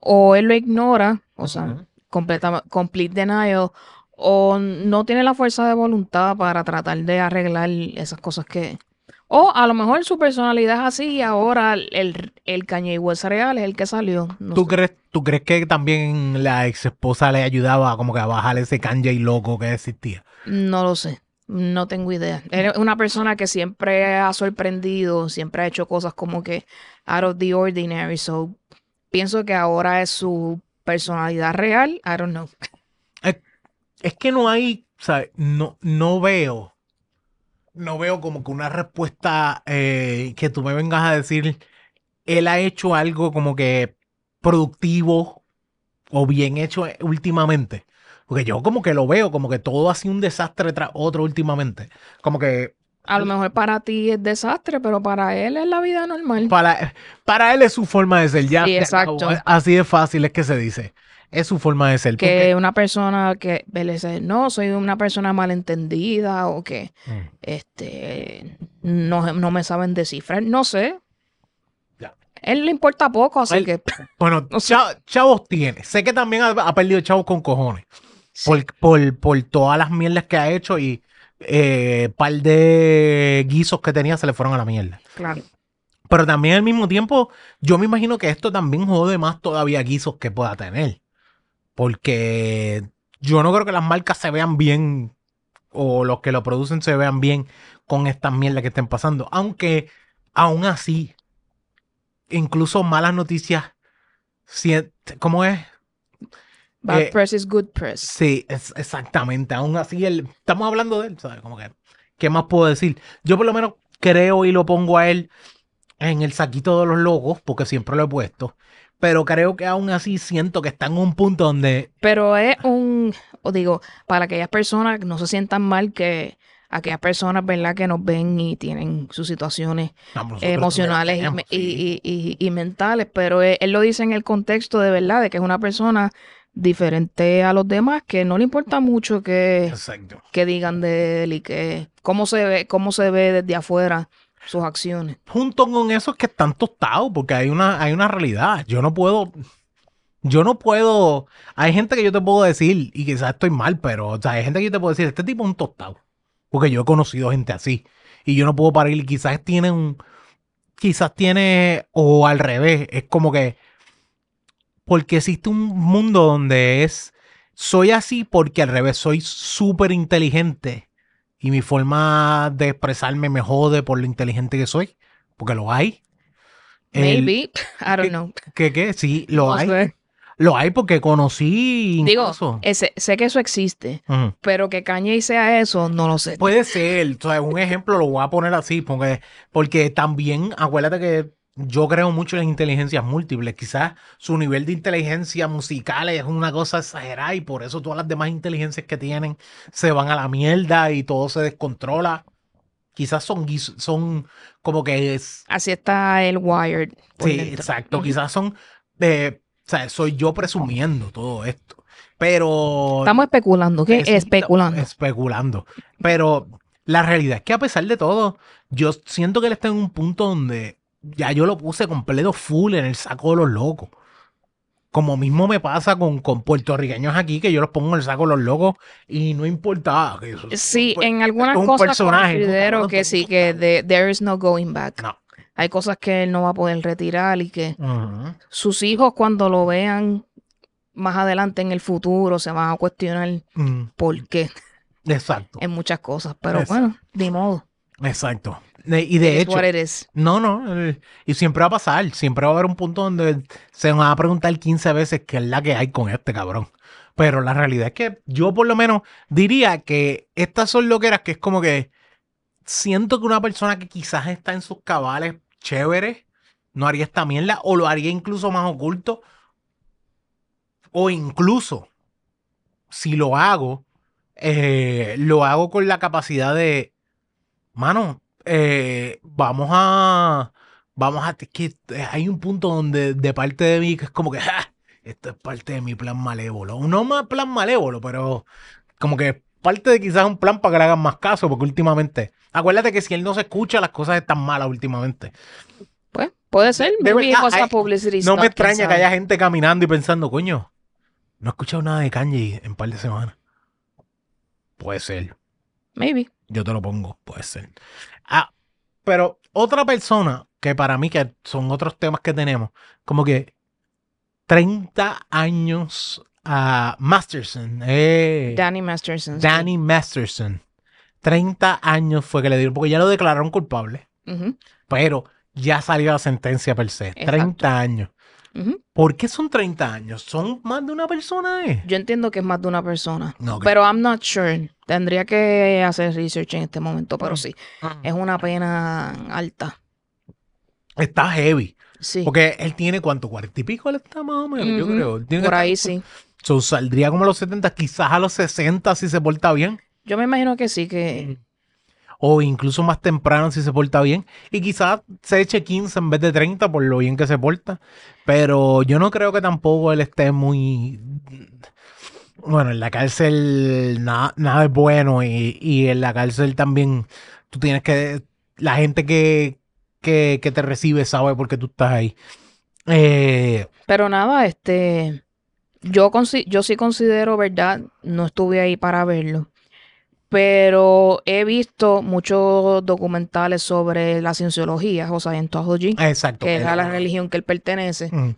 [SPEAKER 2] o él lo ignora, o sea, completa, complete denial, o no tiene la fuerza de voluntad para tratar de arreglar esas cosas que... O a lo mejor su personalidad es así y ahora el, el Kanye West real es el que salió. no
[SPEAKER 1] ¿Tú,
[SPEAKER 2] sé.
[SPEAKER 1] crees, ¿Tú crees que también la ex esposa le ayudaba como que a bajar ese Kanye loco que existía?
[SPEAKER 2] No lo sé. No tengo idea. Es una persona que siempre ha sorprendido, siempre ha hecho cosas como que out of the ordinary. So, pienso que ahora es su personalidad real. I don't know.
[SPEAKER 1] Es que no hay, o sea, no, no veo, no veo como que una respuesta eh, que tú me vengas a decir él ha hecho algo como que productivo o bien hecho últimamente. Porque yo como que lo veo, como que todo ha sido un desastre tras otro últimamente. Como que
[SPEAKER 2] A lo mejor para ti es desastre, pero para él es la vida normal.
[SPEAKER 1] para, para él es su forma de ser. Ya,
[SPEAKER 2] Sí, exacto.
[SPEAKER 1] Así de fácil es que se dice. Es su forma de ser.
[SPEAKER 2] que
[SPEAKER 1] porque-
[SPEAKER 2] una persona que dice, no, soy una persona malentendida o que
[SPEAKER 1] Mm.
[SPEAKER 2] este no, no me saben descifrar. No sé.
[SPEAKER 1] Ya.
[SPEAKER 2] Él le importa poco, así
[SPEAKER 1] Él-
[SPEAKER 2] que
[SPEAKER 1] Bueno,
[SPEAKER 2] O sea-
[SPEAKER 1] cha- chavos tiene. Sé que también ha, ha perdido chavos con cojones.
[SPEAKER 2] sí,
[SPEAKER 1] Por, por, por todas las mierdas que ha hecho y eh, par de guisos que tenía se le fueron a la mierda.
[SPEAKER 2] claro.
[SPEAKER 1] Pero también al mismo tiempo, yo me imagino que esto también jode más todavía guisos que pueda tener. Porque yo no creo que las marcas se vean bien o los que lo producen se vean bien con estas mierdas que estén pasando. Aunque aún así, incluso malas noticias, si- ¿cómo es?
[SPEAKER 2] Bad
[SPEAKER 1] Eh,
[SPEAKER 2] press is good press.
[SPEAKER 1] Sí, es exactamente. Aún así, el, estamos hablando de él, ¿sabes? Como que, ¿qué más puedo decir? Yo por lo menos creo y lo pongo a él en el saquito de los logos, porque siempre lo he puesto. Pero creo que aún así siento que está en un punto donde
[SPEAKER 2] Pero es un, o digo, para aquellas personas que no se sientan mal que aquellas personas, ¿verdad? Que nos ven y tienen sus situaciones
[SPEAKER 1] nosotros
[SPEAKER 2] emocionales y,
[SPEAKER 1] tenemos,
[SPEAKER 2] me-
[SPEAKER 1] sí.
[SPEAKER 2] y- y- y- y mentales, pero él, él lo dice en el contexto de verdad, de que es una persona diferente a los demás, que no le importa mucho que,
[SPEAKER 1] Exacto.
[SPEAKER 2] que digan de él y que cómo se ve, cómo se ve desde afuera sus acciones.
[SPEAKER 1] Junto con eso es que están tostados, porque hay una, hay una realidad. Yo no puedo. Yo no puedo. Hay gente que yo te puedo decir, y quizás estoy mal, pero o sea, hay gente que yo te puedo decir, este tipo es un tostado. Porque yo he conocido gente así. Y yo no puedo parar. Y quizás tiene un. Quizás tiene. O al revés. Es como que. Porque existe un mundo donde es. Soy así porque al revés. Soy súper inteligente. Y mi forma de expresarme me jode por lo inteligente que soy. Porque lo hay. El-
[SPEAKER 2] Maybe, I don't know.
[SPEAKER 1] ¿Qué qué? Sí, lo
[SPEAKER 2] No
[SPEAKER 1] hay.
[SPEAKER 2] sé.
[SPEAKER 1] Lo hay porque conocí
[SPEAKER 2] Digo,
[SPEAKER 1] incluso.
[SPEAKER 2] ese- sé que eso existe, pero que Kanye sea eso, no lo sé.
[SPEAKER 1] Puede ser, o sea, un ejemplo lo voy a poner así, porque, porque también, acuérdate que yo creo mucho en inteligencias múltiples. Quizás su nivel de inteligencia musical es una cosa exagerada y por eso todas las demás inteligencias que tienen se van a la mierda y todo se descontrola. Quizás son, son como que es,
[SPEAKER 2] Así está el Wired.
[SPEAKER 1] Sí,
[SPEAKER 2] dentro.
[SPEAKER 1] exacto. Quizás son, eh, o sea, soy yo presumiendo todo esto. Pero...
[SPEAKER 2] Estamos especulando, ¿qué? Especulando.
[SPEAKER 1] Especulando. Pero la realidad es que a pesar de todo, yo siento que él está en un punto donde ya yo lo puse completo full en el saco de los locos. Como mismo me pasa con, con puertorriqueños aquí, que yo los pongo en el saco de los locos y no importaba. que eso-
[SPEAKER 2] Sí,
[SPEAKER 1] pues,
[SPEAKER 2] en algunas
[SPEAKER 1] es un
[SPEAKER 2] cosas considero que sí, que de- there is no going back.
[SPEAKER 1] No.
[SPEAKER 2] Hay cosas que él no va a poder retirar y que sus hijos cuando lo vean más adelante en el futuro se van a cuestionar
[SPEAKER 1] Mm,
[SPEAKER 2] por qué
[SPEAKER 1] Exacto.
[SPEAKER 2] en muchas cosas. Pero
[SPEAKER 1] Exacto.
[SPEAKER 2] bueno, de modo.
[SPEAKER 1] Exacto. Y de hecho. No, no. eh, Y siempre va a pasar. Siempre va a haber un punto donde se nos va a preguntar 15 veces qué es la que hay con este cabrón. Pero la realidad es que yo por lo menos diría que estas son loqueras que es como que siento que una persona que quizás está en sus cabales chéveres no haría esta mierda o lo haría incluso más oculto. O incluso, si lo hago, eh, lo hago con la capacidad de, mano, eh, vamos a, vamos a, es que hay un punto donde de parte de mí que es como que, "Ja, esto es parte de mi plan malévolo. No más plan malévolo, pero como que parte de quizás un plan para que le hagan más caso, porque últimamente, acuérdate que si él no se escucha, las cosas están malas últimamente.
[SPEAKER 2] Pues puede ser.
[SPEAKER 1] De
[SPEAKER 2] Maybe
[SPEAKER 1] verdad,
[SPEAKER 2] it was a
[SPEAKER 1] hay-
[SPEAKER 2] publicity
[SPEAKER 1] No me extraña que haya gente caminando y pensando, coño, no he escuchado nada de Kanye en un par de semanas. Puede ser.
[SPEAKER 2] Maybe.
[SPEAKER 1] Yo te lo pongo, puede ser. Ah, pero otra persona que para mí, que son otros temas que tenemos, como que 30 años a Masterson, eh,
[SPEAKER 2] Danny Masterson. sí.
[SPEAKER 1] Danny Masterson. 30 años fue que le dieron, porque ya lo declararon culpable, pero ya salió la sentencia per se. 30 años. ¿Por qué son 30 años? ¿Son más de una persona? Eh?
[SPEAKER 2] Yo entiendo que es más de una persona.
[SPEAKER 1] No.
[SPEAKER 2] Pero I'm not sure. Tendría que hacer research en este momento, pero
[SPEAKER 1] Mm.
[SPEAKER 2] sí. Es una pena alta.
[SPEAKER 1] Está heavy.
[SPEAKER 2] Sí.
[SPEAKER 1] Porque él tiene cuánto, cuarenta y pico él está más o menos, yo creo. Él tiene que
[SPEAKER 2] Por ahí sí.
[SPEAKER 1] So, saldría como a los 70, quizás a los 60 si se porta bien.
[SPEAKER 2] Yo me imagino que sí, que
[SPEAKER 1] O incluso más temprano si se porta bien. Y quizás se eche 15 en vez de 30 por lo bien que se porta. Pero yo no creo que tampoco él esté muy... Bueno, en la cárcel nada, nada es bueno y, y en la cárcel también tú tienes que... La gente que, que, que te recibe sabe por qué tú estás ahí. Eh,
[SPEAKER 2] Pero nada, este, yo, yo sí considero, ¿verdad? No estuve ahí para verlo, pero he visto muchos documentales sobre la cienciología o Scientology,
[SPEAKER 1] exacto.
[SPEAKER 2] que es a la religión que él pertenece,
[SPEAKER 1] mm,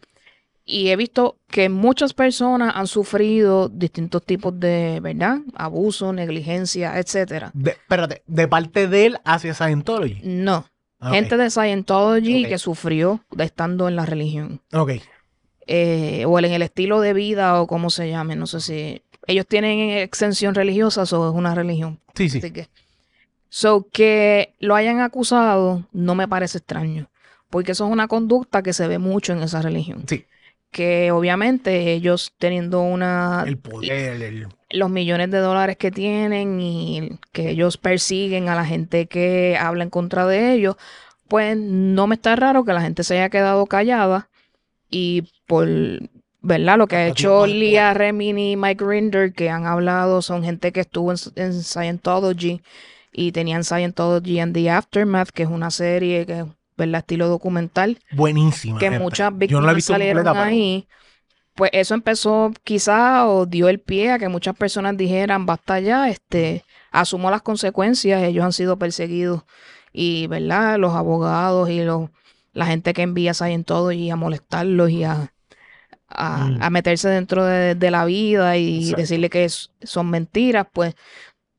[SPEAKER 2] y he visto que muchas personas han sufrido distintos tipos de, ¿verdad? Abuso, negligencia, etcétera.
[SPEAKER 1] de- espérate, de parte de él hacia Scientology.
[SPEAKER 2] No,
[SPEAKER 1] Ok,
[SPEAKER 2] gente de Scientology
[SPEAKER 1] Ok.
[SPEAKER 2] que sufrió de estando en la religión.
[SPEAKER 1] ok.
[SPEAKER 2] eh, o en el estilo de vida o como se llame, no sé si ellos tienen exención religiosa o es una religión.
[SPEAKER 1] Sí, sí.
[SPEAKER 2] Así que, so que lo hayan acusado no me parece extraño, porque eso es una conducta que se ve mucho en esa religión.
[SPEAKER 1] Sí.
[SPEAKER 2] Que obviamente ellos teniendo una
[SPEAKER 1] El poder, el...
[SPEAKER 2] los millones de dólares que tienen y que ellos persiguen a la gente que habla en contra de ellos, pues no me está raro que la gente se haya quedado callada y por, ¿verdad? Lo que ha hecho. Leah Remini y Mike Rinder, que han hablado, son gente que estuvo en, en Scientology y tenían Scientology and the Aftermath, que es una serie que, ¿verdad? Estilo documental
[SPEAKER 1] Buenísima.
[SPEAKER 2] que muchas
[SPEAKER 1] Yo
[SPEAKER 2] víctimas
[SPEAKER 1] no la he visto
[SPEAKER 2] salieron
[SPEAKER 1] completa, pero-
[SPEAKER 2] ahí, pues eso empezó quizá o dio el pie a que muchas personas dijeran, basta ya, este, asumo las consecuencias, ellos han sido perseguidos y, ¿verdad? Los abogados y los, la gente que envía todo y a molestarlos y a, a,
[SPEAKER 1] Mm.
[SPEAKER 2] a meterse dentro de, de la vida y
[SPEAKER 1] Exacto.
[SPEAKER 2] decirle que es- son mentiras, pues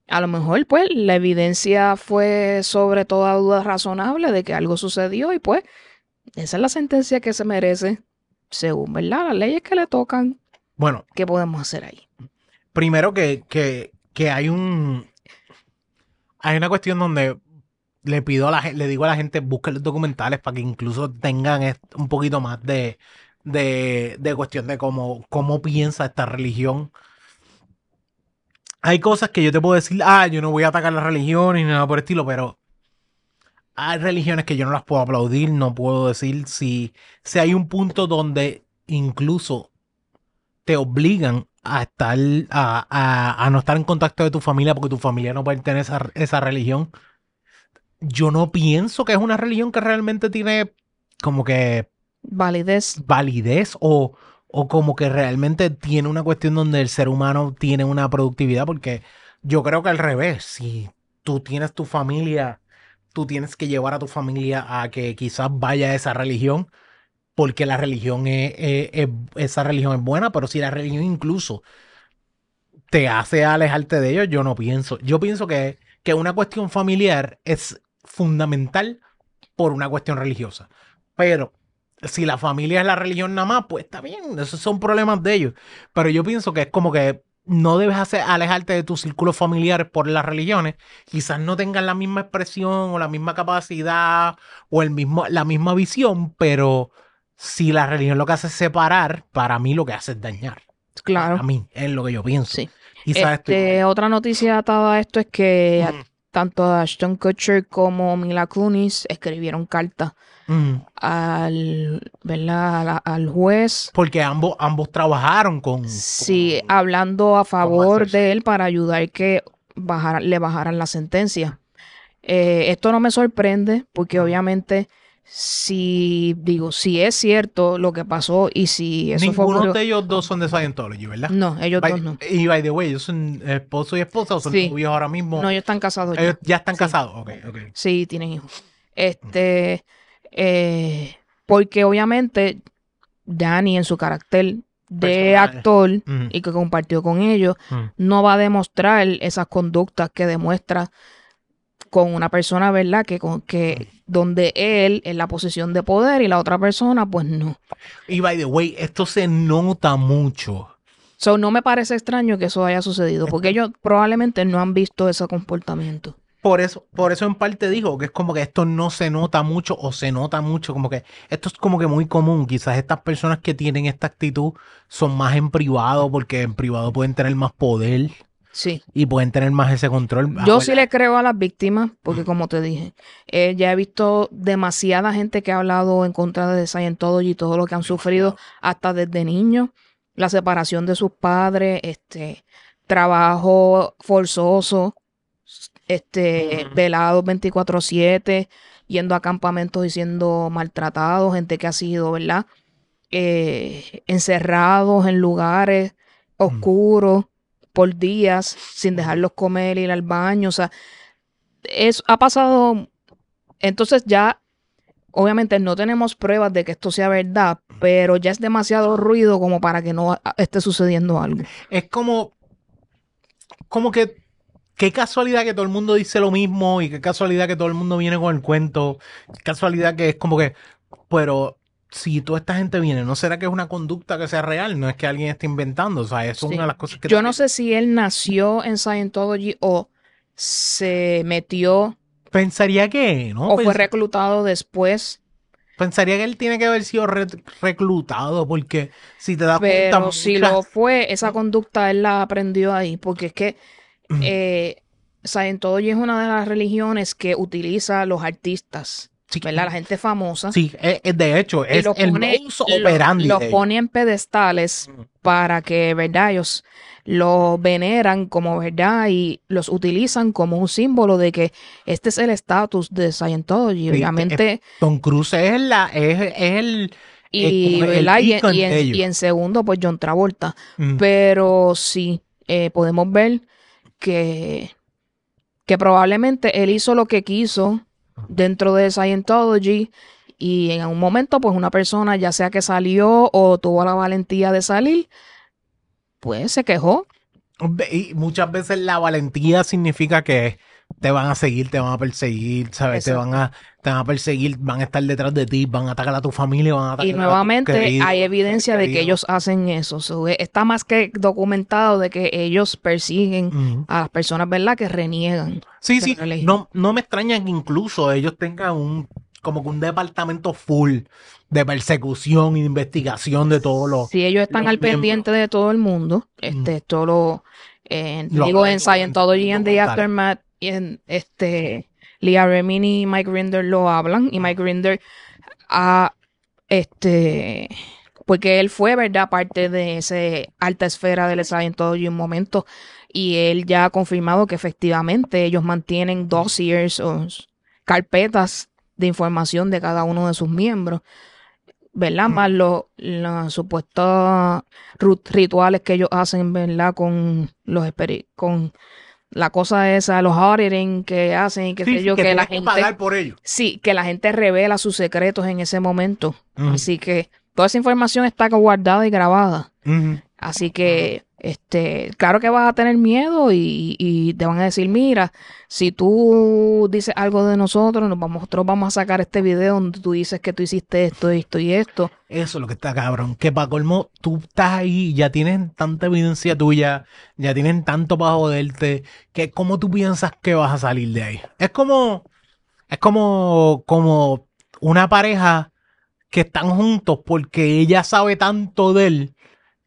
[SPEAKER 2] a lo mejor pues la evidencia fue sobre toda duda razonable de que algo sucedió y pues esa es la sentencia que se merece según, ¿verdad? Las leyes que le tocan,
[SPEAKER 1] Bueno,
[SPEAKER 2] ¿qué podemos hacer ahí?
[SPEAKER 1] primero que, que, que hay un... Hay una cuestión donde le pido a la gente, le digo a la gente, busquen los documentales para que incluso tengan un poquito más de, de, de cuestión de cómo, cómo piensa esta religión. Hay cosas que yo te puedo decir, ah, yo no voy a atacar la religión ni nada por el estilo, pero hay religiones que yo no las puedo aplaudir, no puedo decir si, si hay un punto donde incluso te obligan a estar, a, a- a no estar en contacto de tu familia porque tu familia no pertenece a esa religión. Yo no pienso que es una religión que realmente tiene como que
[SPEAKER 2] Validez.
[SPEAKER 1] validez o, o como que realmente tiene una cuestión donde el ser humano tiene una productividad, porque yo creo que al revés, si tú tienes tu familia, tú tienes que llevar a tu familia a que quizás vaya a esa religión, porque la religión es, es- es- esa religión es buena, pero si la religión incluso te hace alejarte de ellos, yo no pienso. Yo pienso que, que una cuestión familiar es fundamental por una cuestión religiosa. Pero si la familia es la religión nada más, pues está bien, esos son problemas de ellos. Pero yo pienso que es como que no debes hacer, alejarte de tus círculos familiares por las religiones. Quizás no tengan la misma expresión o la misma capacidad o el mismo, la misma visión, pero si la religión lo que hace es separar, para mí lo que hace es dañar. A
[SPEAKER 2] Claro.
[SPEAKER 1] mí es lo que yo pienso.
[SPEAKER 2] Sí.
[SPEAKER 1] Quizás estoy
[SPEAKER 2] Este, otra noticia atada a esto es que tanto Ashton Kutcher como Mila Kunis escribieron cartas
[SPEAKER 1] Mm,
[SPEAKER 2] al, ¿verdad? al juez
[SPEAKER 1] Porque ambos, ambos trabajaron con.
[SPEAKER 2] Sí,
[SPEAKER 1] con-
[SPEAKER 2] hablando a favor de él para ayudar que bajara- le bajaran la sentencia. Eh, esto no me sorprende porque obviamente si digo, si es cierto lo que pasó y si eso fue
[SPEAKER 1] Ninguno de ellos dos son de Scientology, ¿verdad?
[SPEAKER 2] No, ellos
[SPEAKER 1] By-
[SPEAKER 2] dos no.
[SPEAKER 1] Y by the way, ellos son esposo y esposa o son
[SPEAKER 2] Sí.
[SPEAKER 1] novios ahora mismo.
[SPEAKER 2] No, ellos están casados ya.
[SPEAKER 1] ellos ya están
[SPEAKER 2] Sí.
[SPEAKER 1] casados. Ok, ok.
[SPEAKER 2] Sí, tienen hijos. Este, eh, porque obviamente Danny en su carácter de actor y que compartió con ellos, no va a demostrar esas conductas que demuestra con una persona, ¿verdad? Que, con, que donde él en la posición de poder y la otra persona, pues no.
[SPEAKER 1] Y by the way, esto se nota mucho.
[SPEAKER 2] So, no me parece extraño que eso haya sucedido, porque ellos probablemente no han visto ese comportamiento.
[SPEAKER 1] Por eso, por eso en parte digo que es como que esto no se nota mucho o se nota mucho, como que esto es como que muy común. Quizás estas personas que tienen esta actitud son más en privado porque en privado pueden tener más poder
[SPEAKER 2] Sí.
[SPEAKER 1] y pueden tener más ese control.
[SPEAKER 2] Yo sí le creo a las víctimas, porque como te dije, eh, ya he visto demasiada gente que ha hablado en contra de Scientology y todo lo que han sufrido hasta desde niños, la separación de sus padres, este trabajo forzoso, este velados 24/7, yendo a campamentos y siendo maltratados, gente que ha sido, ¿verdad? Eh, encerrados en lugares oscuros por días sin dejarlos comer, ir al baño, o sea, eso ha pasado. Entonces ya, obviamente no tenemos pruebas de que esto sea verdad, pero ya es demasiado ruido como para que no a- esté sucediendo algo.
[SPEAKER 1] Es como, como que, qué casualidad que todo el mundo dice lo mismo y qué casualidad que todo el mundo viene con el cuento. Qué casualidad que es como que, pero si toda esta gente viene, ¿no será que es una conducta que sea real? No es que alguien esté inventando, o sea, eso
[SPEAKER 2] Sí.
[SPEAKER 1] es una de las cosas que...
[SPEAKER 2] Yo no sé si él nació en Scientology o se metió
[SPEAKER 1] Pensaría que, ¿no?
[SPEAKER 2] o fue reclutado después,
[SPEAKER 1] pensaría que él tiene que haber sido re- reclutado porque si te das cuenta...
[SPEAKER 2] pero si
[SPEAKER 1] muchas-
[SPEAKER 2] lo fue, esa conducta él la aprendió ahí, porque es que. Eh, Scientology es una de las religiones que utiliza los artistas,
[SPEAKER 1] Sí,
[SPEAKER 2] ¿verdad? La gente famosa.
[SPEAKER 1] Sí, es- es de hecho, es
[SPEAKER 2] los
[SPEAKER 1] el
[SPEAKER 2] pone,
[SPEAKER 1] modus
[SPEAKER 2] lo-
[SPEAKER 1] operandi
[SPEAKER 2] los pone en pedestales
[SPEAKER 1] Mm.
[SPEAKER 2] para que, ¿verdad? Ellos lo veneran como verdad y los utilizan como un símbolo de que este es el estatus de Scientology.
[SPEAKER 1] Sí,
[SPEAKER 2] Obviamente,
[SPEAKER 1] Tom Cruise es, la, es, es el...
[SPEAKER 2] y,
[SPEAKER 1] el.
[SPEAKER 2] Y, en, y segundo, pues John Travolta.
[SPEAKER 1] Mm.
[SPEAKER 2] Pero sí, eh, podemos ver que, que probablemente él hizo lo que quiso dentro de Scientology y en un momento, pues una persona, ya sea que salió o tuvo la valentía de salir, pues se quejó.
[SPEAKER 1] Y muchas veces la valentía significa que te van a seguir, te van a perseguir, ¿sabes? Te van a, te van a perseguir, van a estar detrás de ti, van a atacar a tu familia, van a atacar
[SPEAKER 2] Y
[SPEAKER 1] a
[SPEAKER 2] nuevamente hay evidencia de que ellos hacen eso. So, eh, está más que documentado de que ellos persiguen a las personas, ¿verdad? Que reniegan.
[SPEAKER 1] Sí, sí,
[SPEAKER 2] religión.
[SPEAKER 1] no, no me extraña que incluso ellos tengan un, como que un departamento full de persecución y de investigación de todos los...
[SPEAKER 2] Si ellos están
[SPEAKER 1] los
[SPEAKER 2] al pendiente de todo el mundo, este, esto lo, eh,
[SPEAKER 1] Lo
[SPEAKER 2] digo en
[SPEAKER 1] en
[SPEAKER 2] Scientology and the. Aftermath, y en este, Leah Remini y Mike Grinder lo hablan, y Mike Grinder ha, este, porque él fue, ¿verdad?, parte de esa alta esfera del Scientology en un momento, y él ya ha confirmado que efectivamente ellos mantienen dossiers o carpetas de información de cada uno de sus miembros. ¿verdad? Más los, los supuestos rituales que ellos hacen, ¿verdad? Con los con la cosa esa, los auditing que hacen y qué
[SPEAKER 1] Sí,
[SPEAKER 2] sé yo,
[SPEAKER 1] que
[SPEAKER 2] que, la gente,
[SPEAKER 1] pagar por ello.
[SPEAKER 2] sí, que la gente revela sus secretos en ese momento. Así que toda esa información está guardada y grabada. Así que, este, claro que vas a tener miedo y, te van a decir, mira, si tú dices algo de nosotros, nos vamos, nosotros vamos a sacar este video donde tú dices que tú hiciste esto, esto y esto.
[SPEAKER 1] Eso es lo que está cabrón. Que para colmo, tú estás ahí, ya tienen tanta evidencia tuya, ya tienen tanto para joderte, que cómo tú piensas que vas a salir de ahí. Es como, es como, como una pareja que están juntos porque ella sabe tanto de él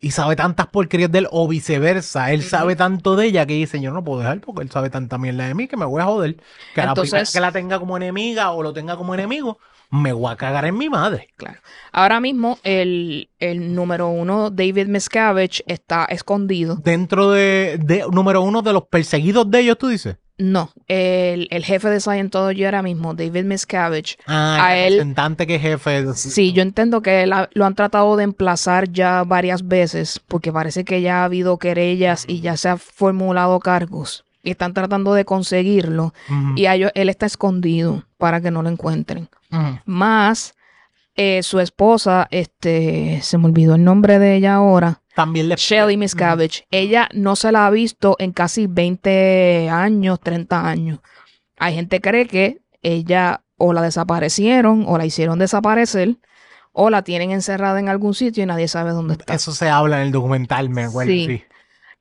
[SPEAKER 1] y sabe tantas porquerías de él, o viceversa. Él sabe tanto de ella que dice, yo no puedo dejar porque él sabe tanta mierda de mí que me voy a joder. Que la
[SPEAKER 2] Entonces-
[SPEAKER 1] primera que la tenga como enemiga o lo tenga como enemigo, me voy a cagar en mi madre.
[SPEAKER 2] Claro. Ahora mismo el, el número uno, David Miscavige, está escondido.
[SPEAKER 1] Dentro de, de número uno de los perseguidos de ellos, tú dices.
[SPEAKER 2] No, el, el jefe de Scientology ahora mismo, David Miscavige.
[SPEAKER 1] Ah,
[SPEAKER 2] A
[SPEAKER 1] el
[SPEAKER 2] él-
[SPEAKER 1] representante que jefe.
[SPEAKER 2] Sí, yo entiendo que él ha- lo han tratado de emplazar ya varias veces, porque parece que ya ha habido querellas y ya se han formulado cargos. Y están tratando de conseguirlo. Y a ellos- él está escondido para que no lo encuentren. Más eh, su esposa, este, se me olvidó el nombre de ella ahora.
[SPEAKER 1] También le.
[SPEAKER 2] Shelly Miscavige. Ella no se la ha visto en casi 20 años, 30 años. Hay gente que cree que ella o la desaparecieron o la hicieron desaparecer o la tienen encerrada en algún sitio y nadie sabe dónde está.
[SPEAKER 1] Eso se habla en el documental, me acuerdo.
[SPEAKER 2] Sí.
[SPEAKER 1] Sí.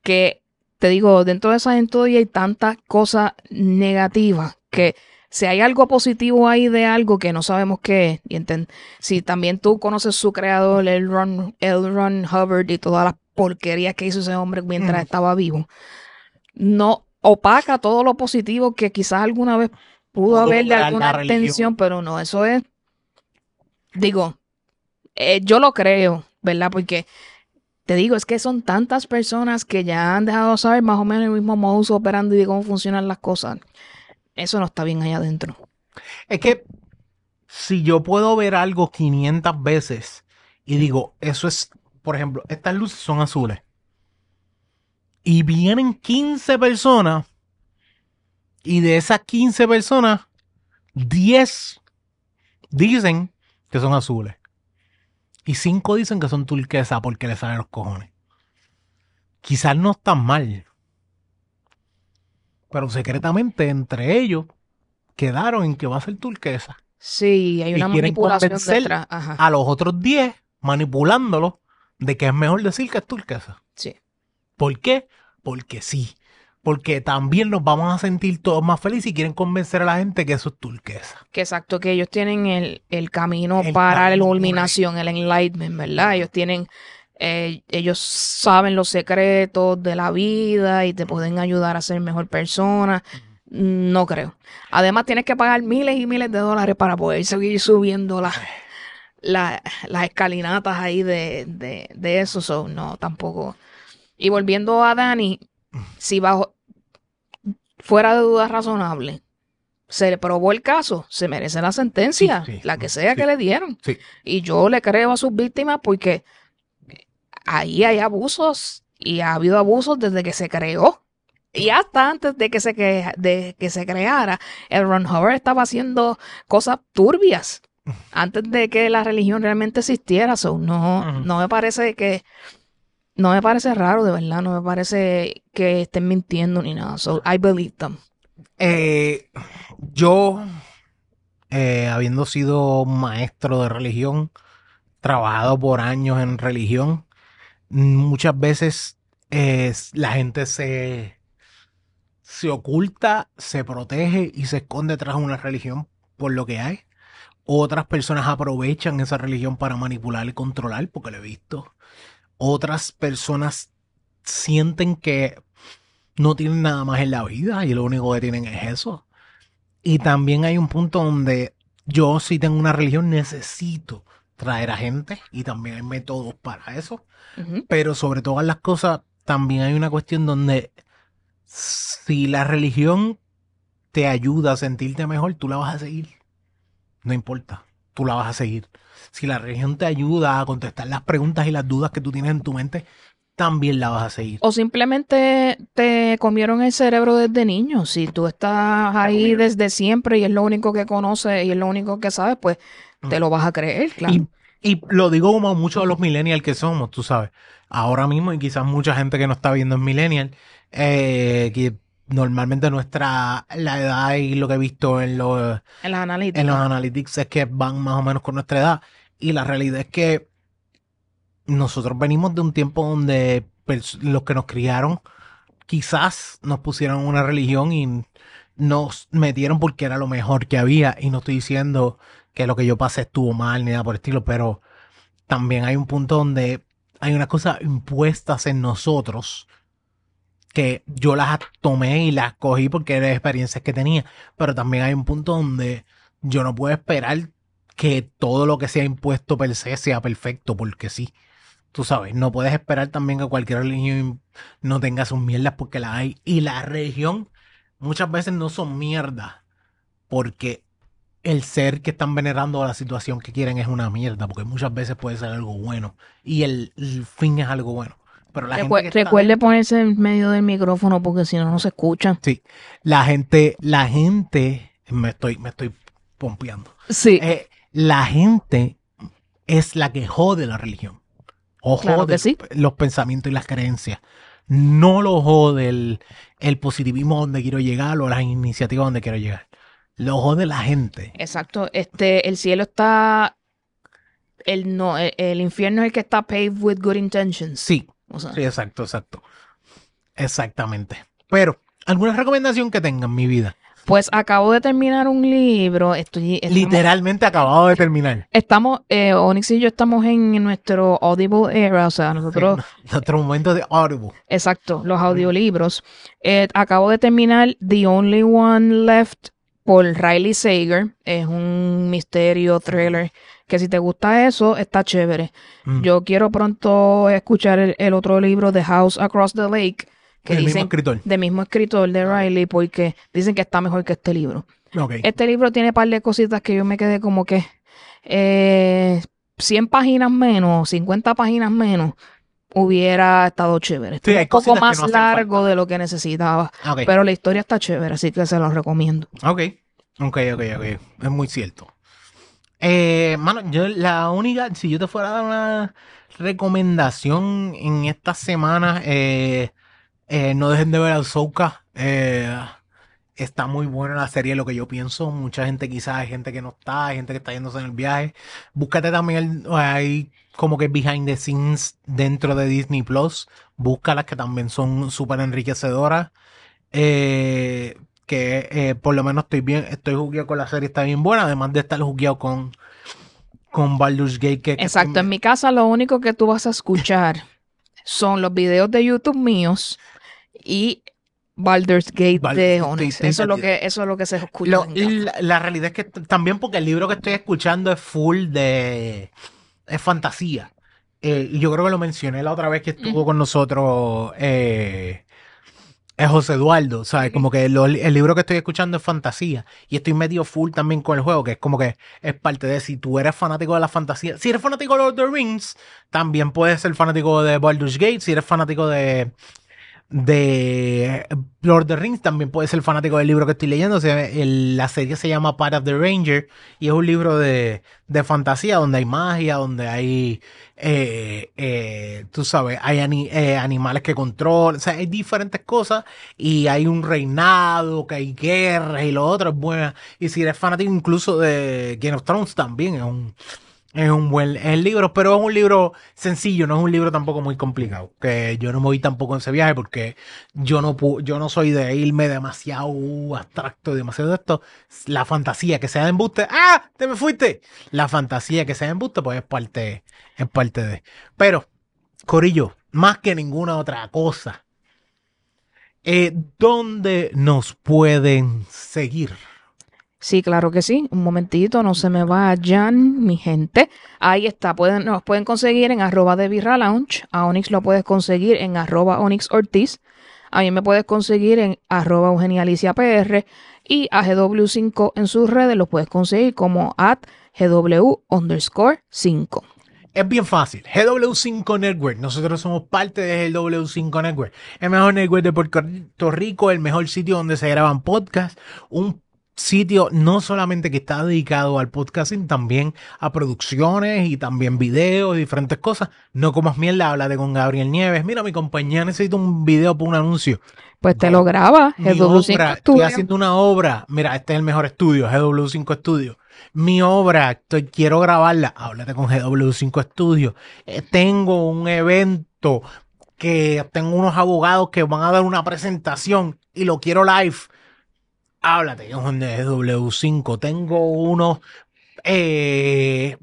[SPEAKER 2] Que te digo, dentro de esa gente hay tantas cosas negativas que si hay algo positivo ahí de algo que no sabemos qué es, y enten- si también tú conoces su creador, el Ron, el Ron Hubbard y todas las porquerías que hizo ese hombre mientras
[SPEAKER 1] Mm.
[SPEAKER 2] estaba vivo, no opaca todo lo positivo que quizás alguna vez pudo haber de alguna intención, pero no, eso es, digo, eh, yo lo creo, ¿verdad? Porque te digo, es que son tantas personas que ya han dejado saber más o menos el mismo modus operandi de cómo funcionan las cosas. Eso no está bien allá adentro.
[SPEAKER 1] Es que si yo puedo ver algo 500 veces y digo, eso es, por ejemplo, estas luces son azules. Y vienen 15 personas y de esas 15 personas, 10 dicen que son azules. Y 5 dicen que son turquesa porque les salen los cojones. Quizás no están mal. Pero secretamente entre ellos quedaron en que va a ser turquesa.
[SPEAKER 2] Sí, hay
[SPEAKER 1] Y
[SPEAKER 2] una
[SPEAKER 1] quieren
[SPEAKER 2] manipulación detrás. Ajá.
[SPEAKER 1] A los otros 10 manipulándolos de que es mejor decir que es turquesa.
[SPEAKER 2] Sí.
[SPEAKER 1] ¿Por qué? Porque sí. Porque también nos vamos a sentir todos más felices y quieren convencer a la gente que eso es turquesa.
[SPEAKER 2] Que exacto, que ellos tienen el, el camino
[SPEAKER 1] El
[SPEAKER 2] para la
[SPEAKER 1] camino
[SPEAKER 2] iluminación, el enlightenment, ¿verdad? Ellos tienen, eh, ellos saben los secretos de la vida y te pueden ayudar a ser mejor persona. No creo. Además, tienes que pagar miles y miles de dólares para poder seguir subiendo la- la- las escalinatas ahí de, de, de eso. So, no, tampoco. Y volviendo a Dani, si bajo fuera de duda razonable se le probó el caso, se merece la sentencia,
[SPEAKER 1] Sí, sí,
[SPEAKER 2] la que sea
[SPEAKER 1] sí.
[SPEAKER 2] que le dieron.
[SPEAKER 1] Sí.
[SPEAKER 2] Y yo le creo a sus víctimas porque ahí hay abusos y ha habido abusos desde que se creó. Y hasta antes de que se, que, de que se creara, el Ron Howard estaba haciendo cosas turbias. Antes de que la religión realmente existiera. So, no, no me parece que. No me parece raro, de verdad. No me parece que estén mintiendo ni nada. So, I believe them.
[SPEAKER 1] Eh, yo, eh, habiendo sido maestro de religión, trabajado por años en religión, muchas veces eh, la gente se, se oculta, se protege y se esconde tras una religión por lo que hay. Otras personas aprovechan esa religión para manipular y controlar, porque lo he visto. Otras personas sienten que no tienen nada más en la vida y lo único que tienen es eso. Y también hay un punto donde yo si tengo una religión necesito traer a gente y también hay métodos para eso. Pero sobre todas las cosas también hay una cuestión donde si la religión te ayuda a sentirte mejor, tú la vas a seguir. No importa, tú la vas a seguir. Si la religión te ayuda a contestar las preguntas y las dudas que tú tienes en tu mente, también la vas a seguir.
[SPEAKER 2] O simplemente te comieron el cerebro desde niño. Si tú estás ahí desde siempre y es lo único que conoces y es lo único que sabes, pues te lo vas a creer, claro.
[SPEAKER 1] Y, y lo digo como muchos de los millennials que somos, tú sabes. Ahora mismo, y quizás mucha gente que no está viendo es millennial, eh, que normalmente nuestra la edad y lo que he visto en los,
[SPEAKER 2] en las analíticas.
[SPEAKER 1] en los analytics es que van más o menos con nuestra edad. Y la realidad es que nosotros venimos de un tiempo donde los que nos criaron quizás nos pusieron una religión y nos metieron porque era lo mejor que había. Y no estoy diciendo que lo que yo pasé estuvo mal ni nada por el estilo, pero también hay un punto donde hay unas cosas impuestas en nosotros que yo las tomé y las cogí porque eran experiencias que tenía, pero también hay un punto donde yo no puedo esperar que todo lo que sea impuesto per se sea perfecto, porque sí. Tú sabes, no puedes esperar también que cualquier religión no tenga sus mierdas porque la hay. Y la religión muchas veces no son mierdas porque el ser que están venerando o la situación que quieren es una mierda, porque muchas veces puede ser algo bueno y el, el fin es algo bueno. Pero la gente está
[SPEAKER 2] recuerde ponerse en medio del micrófono porque si no, no se escucha.
[SPEAKER 1] la gente, la gente, me estoy, me estoy pompeando.
[SPEAKER 2] Sí.
[SPEAKER 1] Eh, la gente es la que jode la religión. O
[SPEAKER 2] Claro
[SPEAKER 1] jode
[SPEAKER 2] sí.
[SPEAKER 1] los pensamientos y las creencias. No lo jode el, el positivismo donde quiero llegar o las iniciativas donde quiero llegar. Lo jode la gente.
[SPEAKER 2] Exacto. Este, el cielo está. El, no, el, el infierno es el que está paved with good intentions.
[SPEAKER 1] Sí,
[SPEAKER 2] O sea,
[SPEAKER 1] sí, exacto, exacto. Exactamente. Pero, ¿alguna recomendación que tenga en mi vida?
[SPEAKER 2] Pues acabo de terminar un libro. Estoy, estamos-
[SPEAKER 1] Literalmente acabado de terminar.
[SPEAKER 2] Estamos, eh, Onyx y yo estamos en nuestro Audible era, o sea, nosotros,
[SPEAKER 1] Nuestro momento de Audible.
[SPEAKER 2] exacto, los audiolibros. Eh, acabo de terminar The Only One Left por Riley Sager. Es un misterio thriller que si te gusta eso, está chévere.
[SPEAKER 1] Mm.
[SPEAKER 2] Yo quiero pronto escuchar el, el otro libro, The House Across the Lake, que
[SPEAKER 1] el mismo
[SPEAKER 2] dicen
[SPEAKER 1] escritor.
[SPEAKER 2] de mismo escritor de Riley, porque dicen que está mejor que este libro. Este libro tiene un par de cositas que yo me quedé como que eh, 100 páginas menos, 50 páginas menos, hubiera estado chévere.
[SPEAKER 1] Sí, hay
[SPEAKER 2] un poco más
[SPEAKER 1] no
[SPEAKER 2] largo de lo que necesitaba,
[SPEAKER 1] Ok.
[SPEAKER 2] pero la historia está chévere, así que se lo recomiendo.
[SPEAKER 1] Ok, ok, ok, ok. Es muy cierto. Eh, mano, yo la única, si yo te fuera a dar una recomendación en estas semanas, eh, eh, no dejen de ver Ahsoka. Eh, está muy buena la serie, lo que yo pienso. Mucha gente quizás, hay gente que no está, hay gente que está yéndose en el viaje. Búscate también, el- hay como que behind the scenes dentro de Disney Plus. Búscalas que también son súper enriquecedoras. Eh, que eh, por lo menos estoy bien, estoy jugueado con la serie, está bien buena, además de estar jugueado con, con Baldur's Gate. Que, que
[SPEAKER 2] Exacto, en mi casa lo único que tú vas a escuchar son los videos de YouTube míos y Baldur's Gate
[SPEAKER 1] Baldur's
[SPEAKER 2] de Onyx. Eso es lo que, eso es lo que se escucha.
[SPEAKER 1] Lo- la, la realidad es que también porque el libro que estoy escuchando es full de es fantasía. Eh, y yo creo que lo mencioné la otra vez que estuvo con nosotros eh, es José Eduardo, ¿sabes? Como que lo- el libro que estoy escuchando es fantasía. Y estoy medio full también con el juego, que es como que es parte de si tú eres fanático de la fantasía. Si eres fanático de Lord of the Rings, también puedes ser fanático de Baldur's Gate. Si eres fanático de de Lord of the Rings, también puedes ser fanático del libro que estoy leyendo. O sea, el- la serie se llama Part of the Ranger y es un libro de, de fantasía donde hay magia, donde hay, eh, eh, tú sabes, hay ani- eh, animales que controlan, o sea, hay diferentes cosas y hay un reinado, que hay guerras y lo otro es buena. Y si eres fanático incluso de Game of Thrones también es un, es un buen es libro, pero es un libro sencillo, no es un libro tampoco muy complicado. Que yo no me voy tampoco en ese viaje porque yo no yo no soy de irme demasiado abstracto, demasiado de esto. La fantasía que sea de embuste, ¡ah! ¡Te me fuiste! La fantasía que sea de embuste, pues es parte, es parte de. Pero, Corillo, más que ninguna otra cosa, eh, ¿dónde nos pueden seguir?
[SPEAKER 2] Sí, claro que sí. Un momentito, no se me vayan, mi gente. Ahí está. Pueden, nos pueden conseguir en arroba de Birra Lounge. A Onyx lo puedes conseguir en arroba Onyx Ortiz. A mí me puedes conseguir en arroba Eugenia PR. Y a GW5 en sus redes lo puedes conseguir como at GW underscore 5.
[SPEAKER 1] Es bien fácil. GW5 Network. Nosotros somos parte de GW5 Network. El mejor network de Puerto Rico, el mejor sitio donde se graban podcasts. Un sitio no solamente que está dedicado al podcasting, también a producciones y también videos y diferentes cosas. No comas mierda, háblate con Gabriel Nieves. Mira, mi compañía necesita un video para un anuncio.
[SPEAKER 2] Pues te lo graba
[SPEAKER 1] Mi
[SPEAKER 2] GW5
[SPEAKER 1] obra, estoy haciendo una obra. Mira, este es el mejor estudio, GW5 Studio. Mi obra, estoy, quiero grabarla. Háblate con GW5 Studio. Eh, tengo un evento que tengo unos abogados que van a dar una presentación y lo quiero live. Háblate con GW5. Tengo unos eh,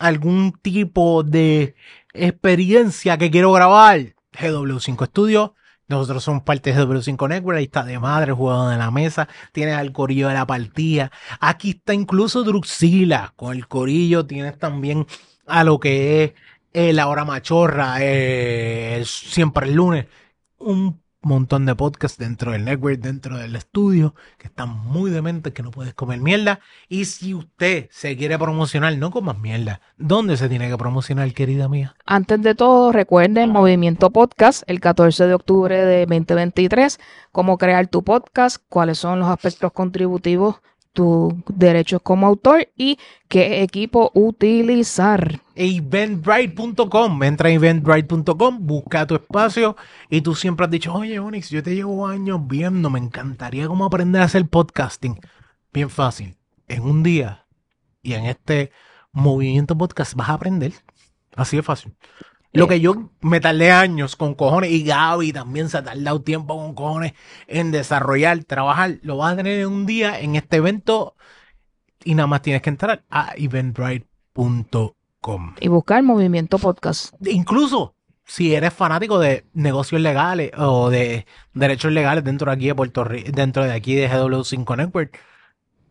[SPEAKER 1] algún tipo de experiencia que quiero grabar. GW5 Studio. Nosotros somos parte de GW5 Network. Ahí está de madre, jugador de la mesa. Tienes al corillo de la partida. Aquí está incluso Druxila. Con el corillo tienes también a lo que es eh, la hora machorra. eh, siempre el lunes. Un montón de podcasts dentro del network, dentro del estudio, que están muy dementes, que no puedes comer mierda. Y si usted se quiere promocionar, no comas mierda. ¿Dónde se tiene que promocionar, querida mía?
[SPEAKER 2] Antes de todo, recuerden Movimiento Podcast el 14 de octubre de 2023, cómo crear tu podcast, cuáles son los aspectos contributivos, tus derechos como autor y qué equipo utilizar.
[SPEAKER 1] eventbrite.com. Entra a eventbrite.com, busca tu espacio y tú siempre has dicho, oye, Onyx, yo te llevo años viendo, me encantaría cómo aprender a hacer podcasting. Bien fácil. En un día y en este movimiento podcast vas a aprender. Así de fácil. Lo
[SPEAKER 2] Eh.
[SPEAKER 1] que yo me tardé años con cojones y Gaby también se ha tardado tiempo con cojones en desarrollar, trabajar, lo vas a tener en un día en este evento y nada más tienes que entrar a eventbrite.com.
[SPEAKER 2] Y buscar Movimiento Podcast.
[SPEAKER 1] Incluso si eres fanático de negocios legales o de derechos legales dentro de aquí de Puerto Rico, dentro de aquí de GW5 Network,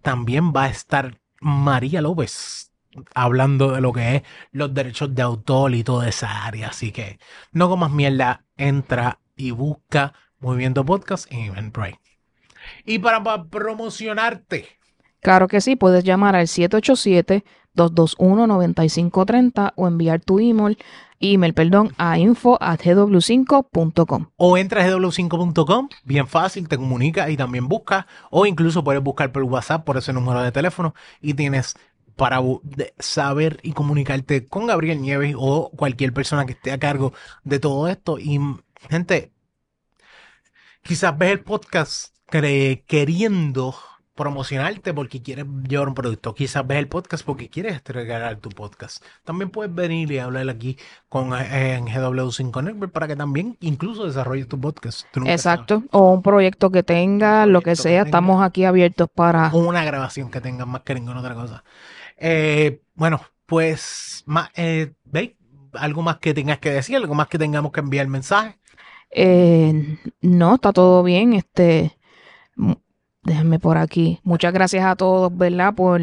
[SPEAKER 1] también va a estar María López hablando de lo que es los derechos de autor y toda esa área. Así que no comas mierda, entra y busca Movimiento Podcast en Eventbrite. Y para, para promocionarte,
[SPEAKER 2] Claro que sí, puedes llamar al 787-221-9530 o enviar tu email, email perdón, a info at gw5.com.
[SPEAKER 1] o entra a gw5.com, bien fácil, te comunica y también busca, o incluso puedes buscar por WhatsApp por ese número de teléfono y tienes para saber y comunicarte con Gabriel Nieves o cualquier persona que esté a cargo de todo esto. Y gente, quizás ves el podcast queriendo promocionarte porque quieres llevar un producto. Quizás ves el podcast porque quieres regalar tu podcast. También puedes venir y hablar aquí con eh, en GW5 Network para que también incluso desarrolles tu podcast.
[SPEAKER 2] Exacto. O un proyecto que tenga, lo que sea,
[SPEAKER 1] tenga.
[SPEAKER 2] estamos aquí abiertos para...
[SPEAKER 1] una grabación que tengas más que ninguna otra cosa. Eh, bueno, pues, ma- eh, ¿veis? Algo más que tengas que decir, algo más que tengamos que enviar mensaje.
[SPEAKER 2] Eh, no, está todo bien. Este, déjenme por aquí. Muchas gracias a todos, ¿verdad? Por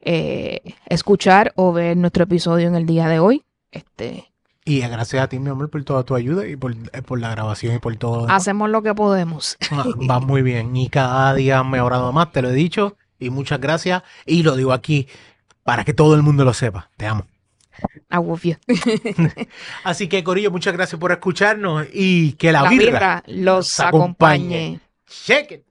[SPEAKER 2] eh, escuchar o ver nuestro episodio en el día de hoy. Este,
[SPEAKER 1] Y gracias a ti, mi amor, por toda tu ayuda y por, eh, por la grabación y por todo.
[SPEAKER 2] hacemos lo que podemos.
[SPEAKER 1] Ah, Va muy bien. Y cada día ha mejorado más, te lo he dicho. Y muchas gracias. Y lo digo aquí para que todo el mundo lo sepa. Te amo.
[SPEAKER 2] I love you.
[SPEAKER 1] Así que, Corillo, muchas gracias por escucharnos y que la,
[SPEAKER 2] La
[SPEAKER 1] birra,
[SPEAKER 2] birra los
[SPEAKER 1] acompañe.
[SPEAKER 2] acompañe.
[SPEAKER 1] It.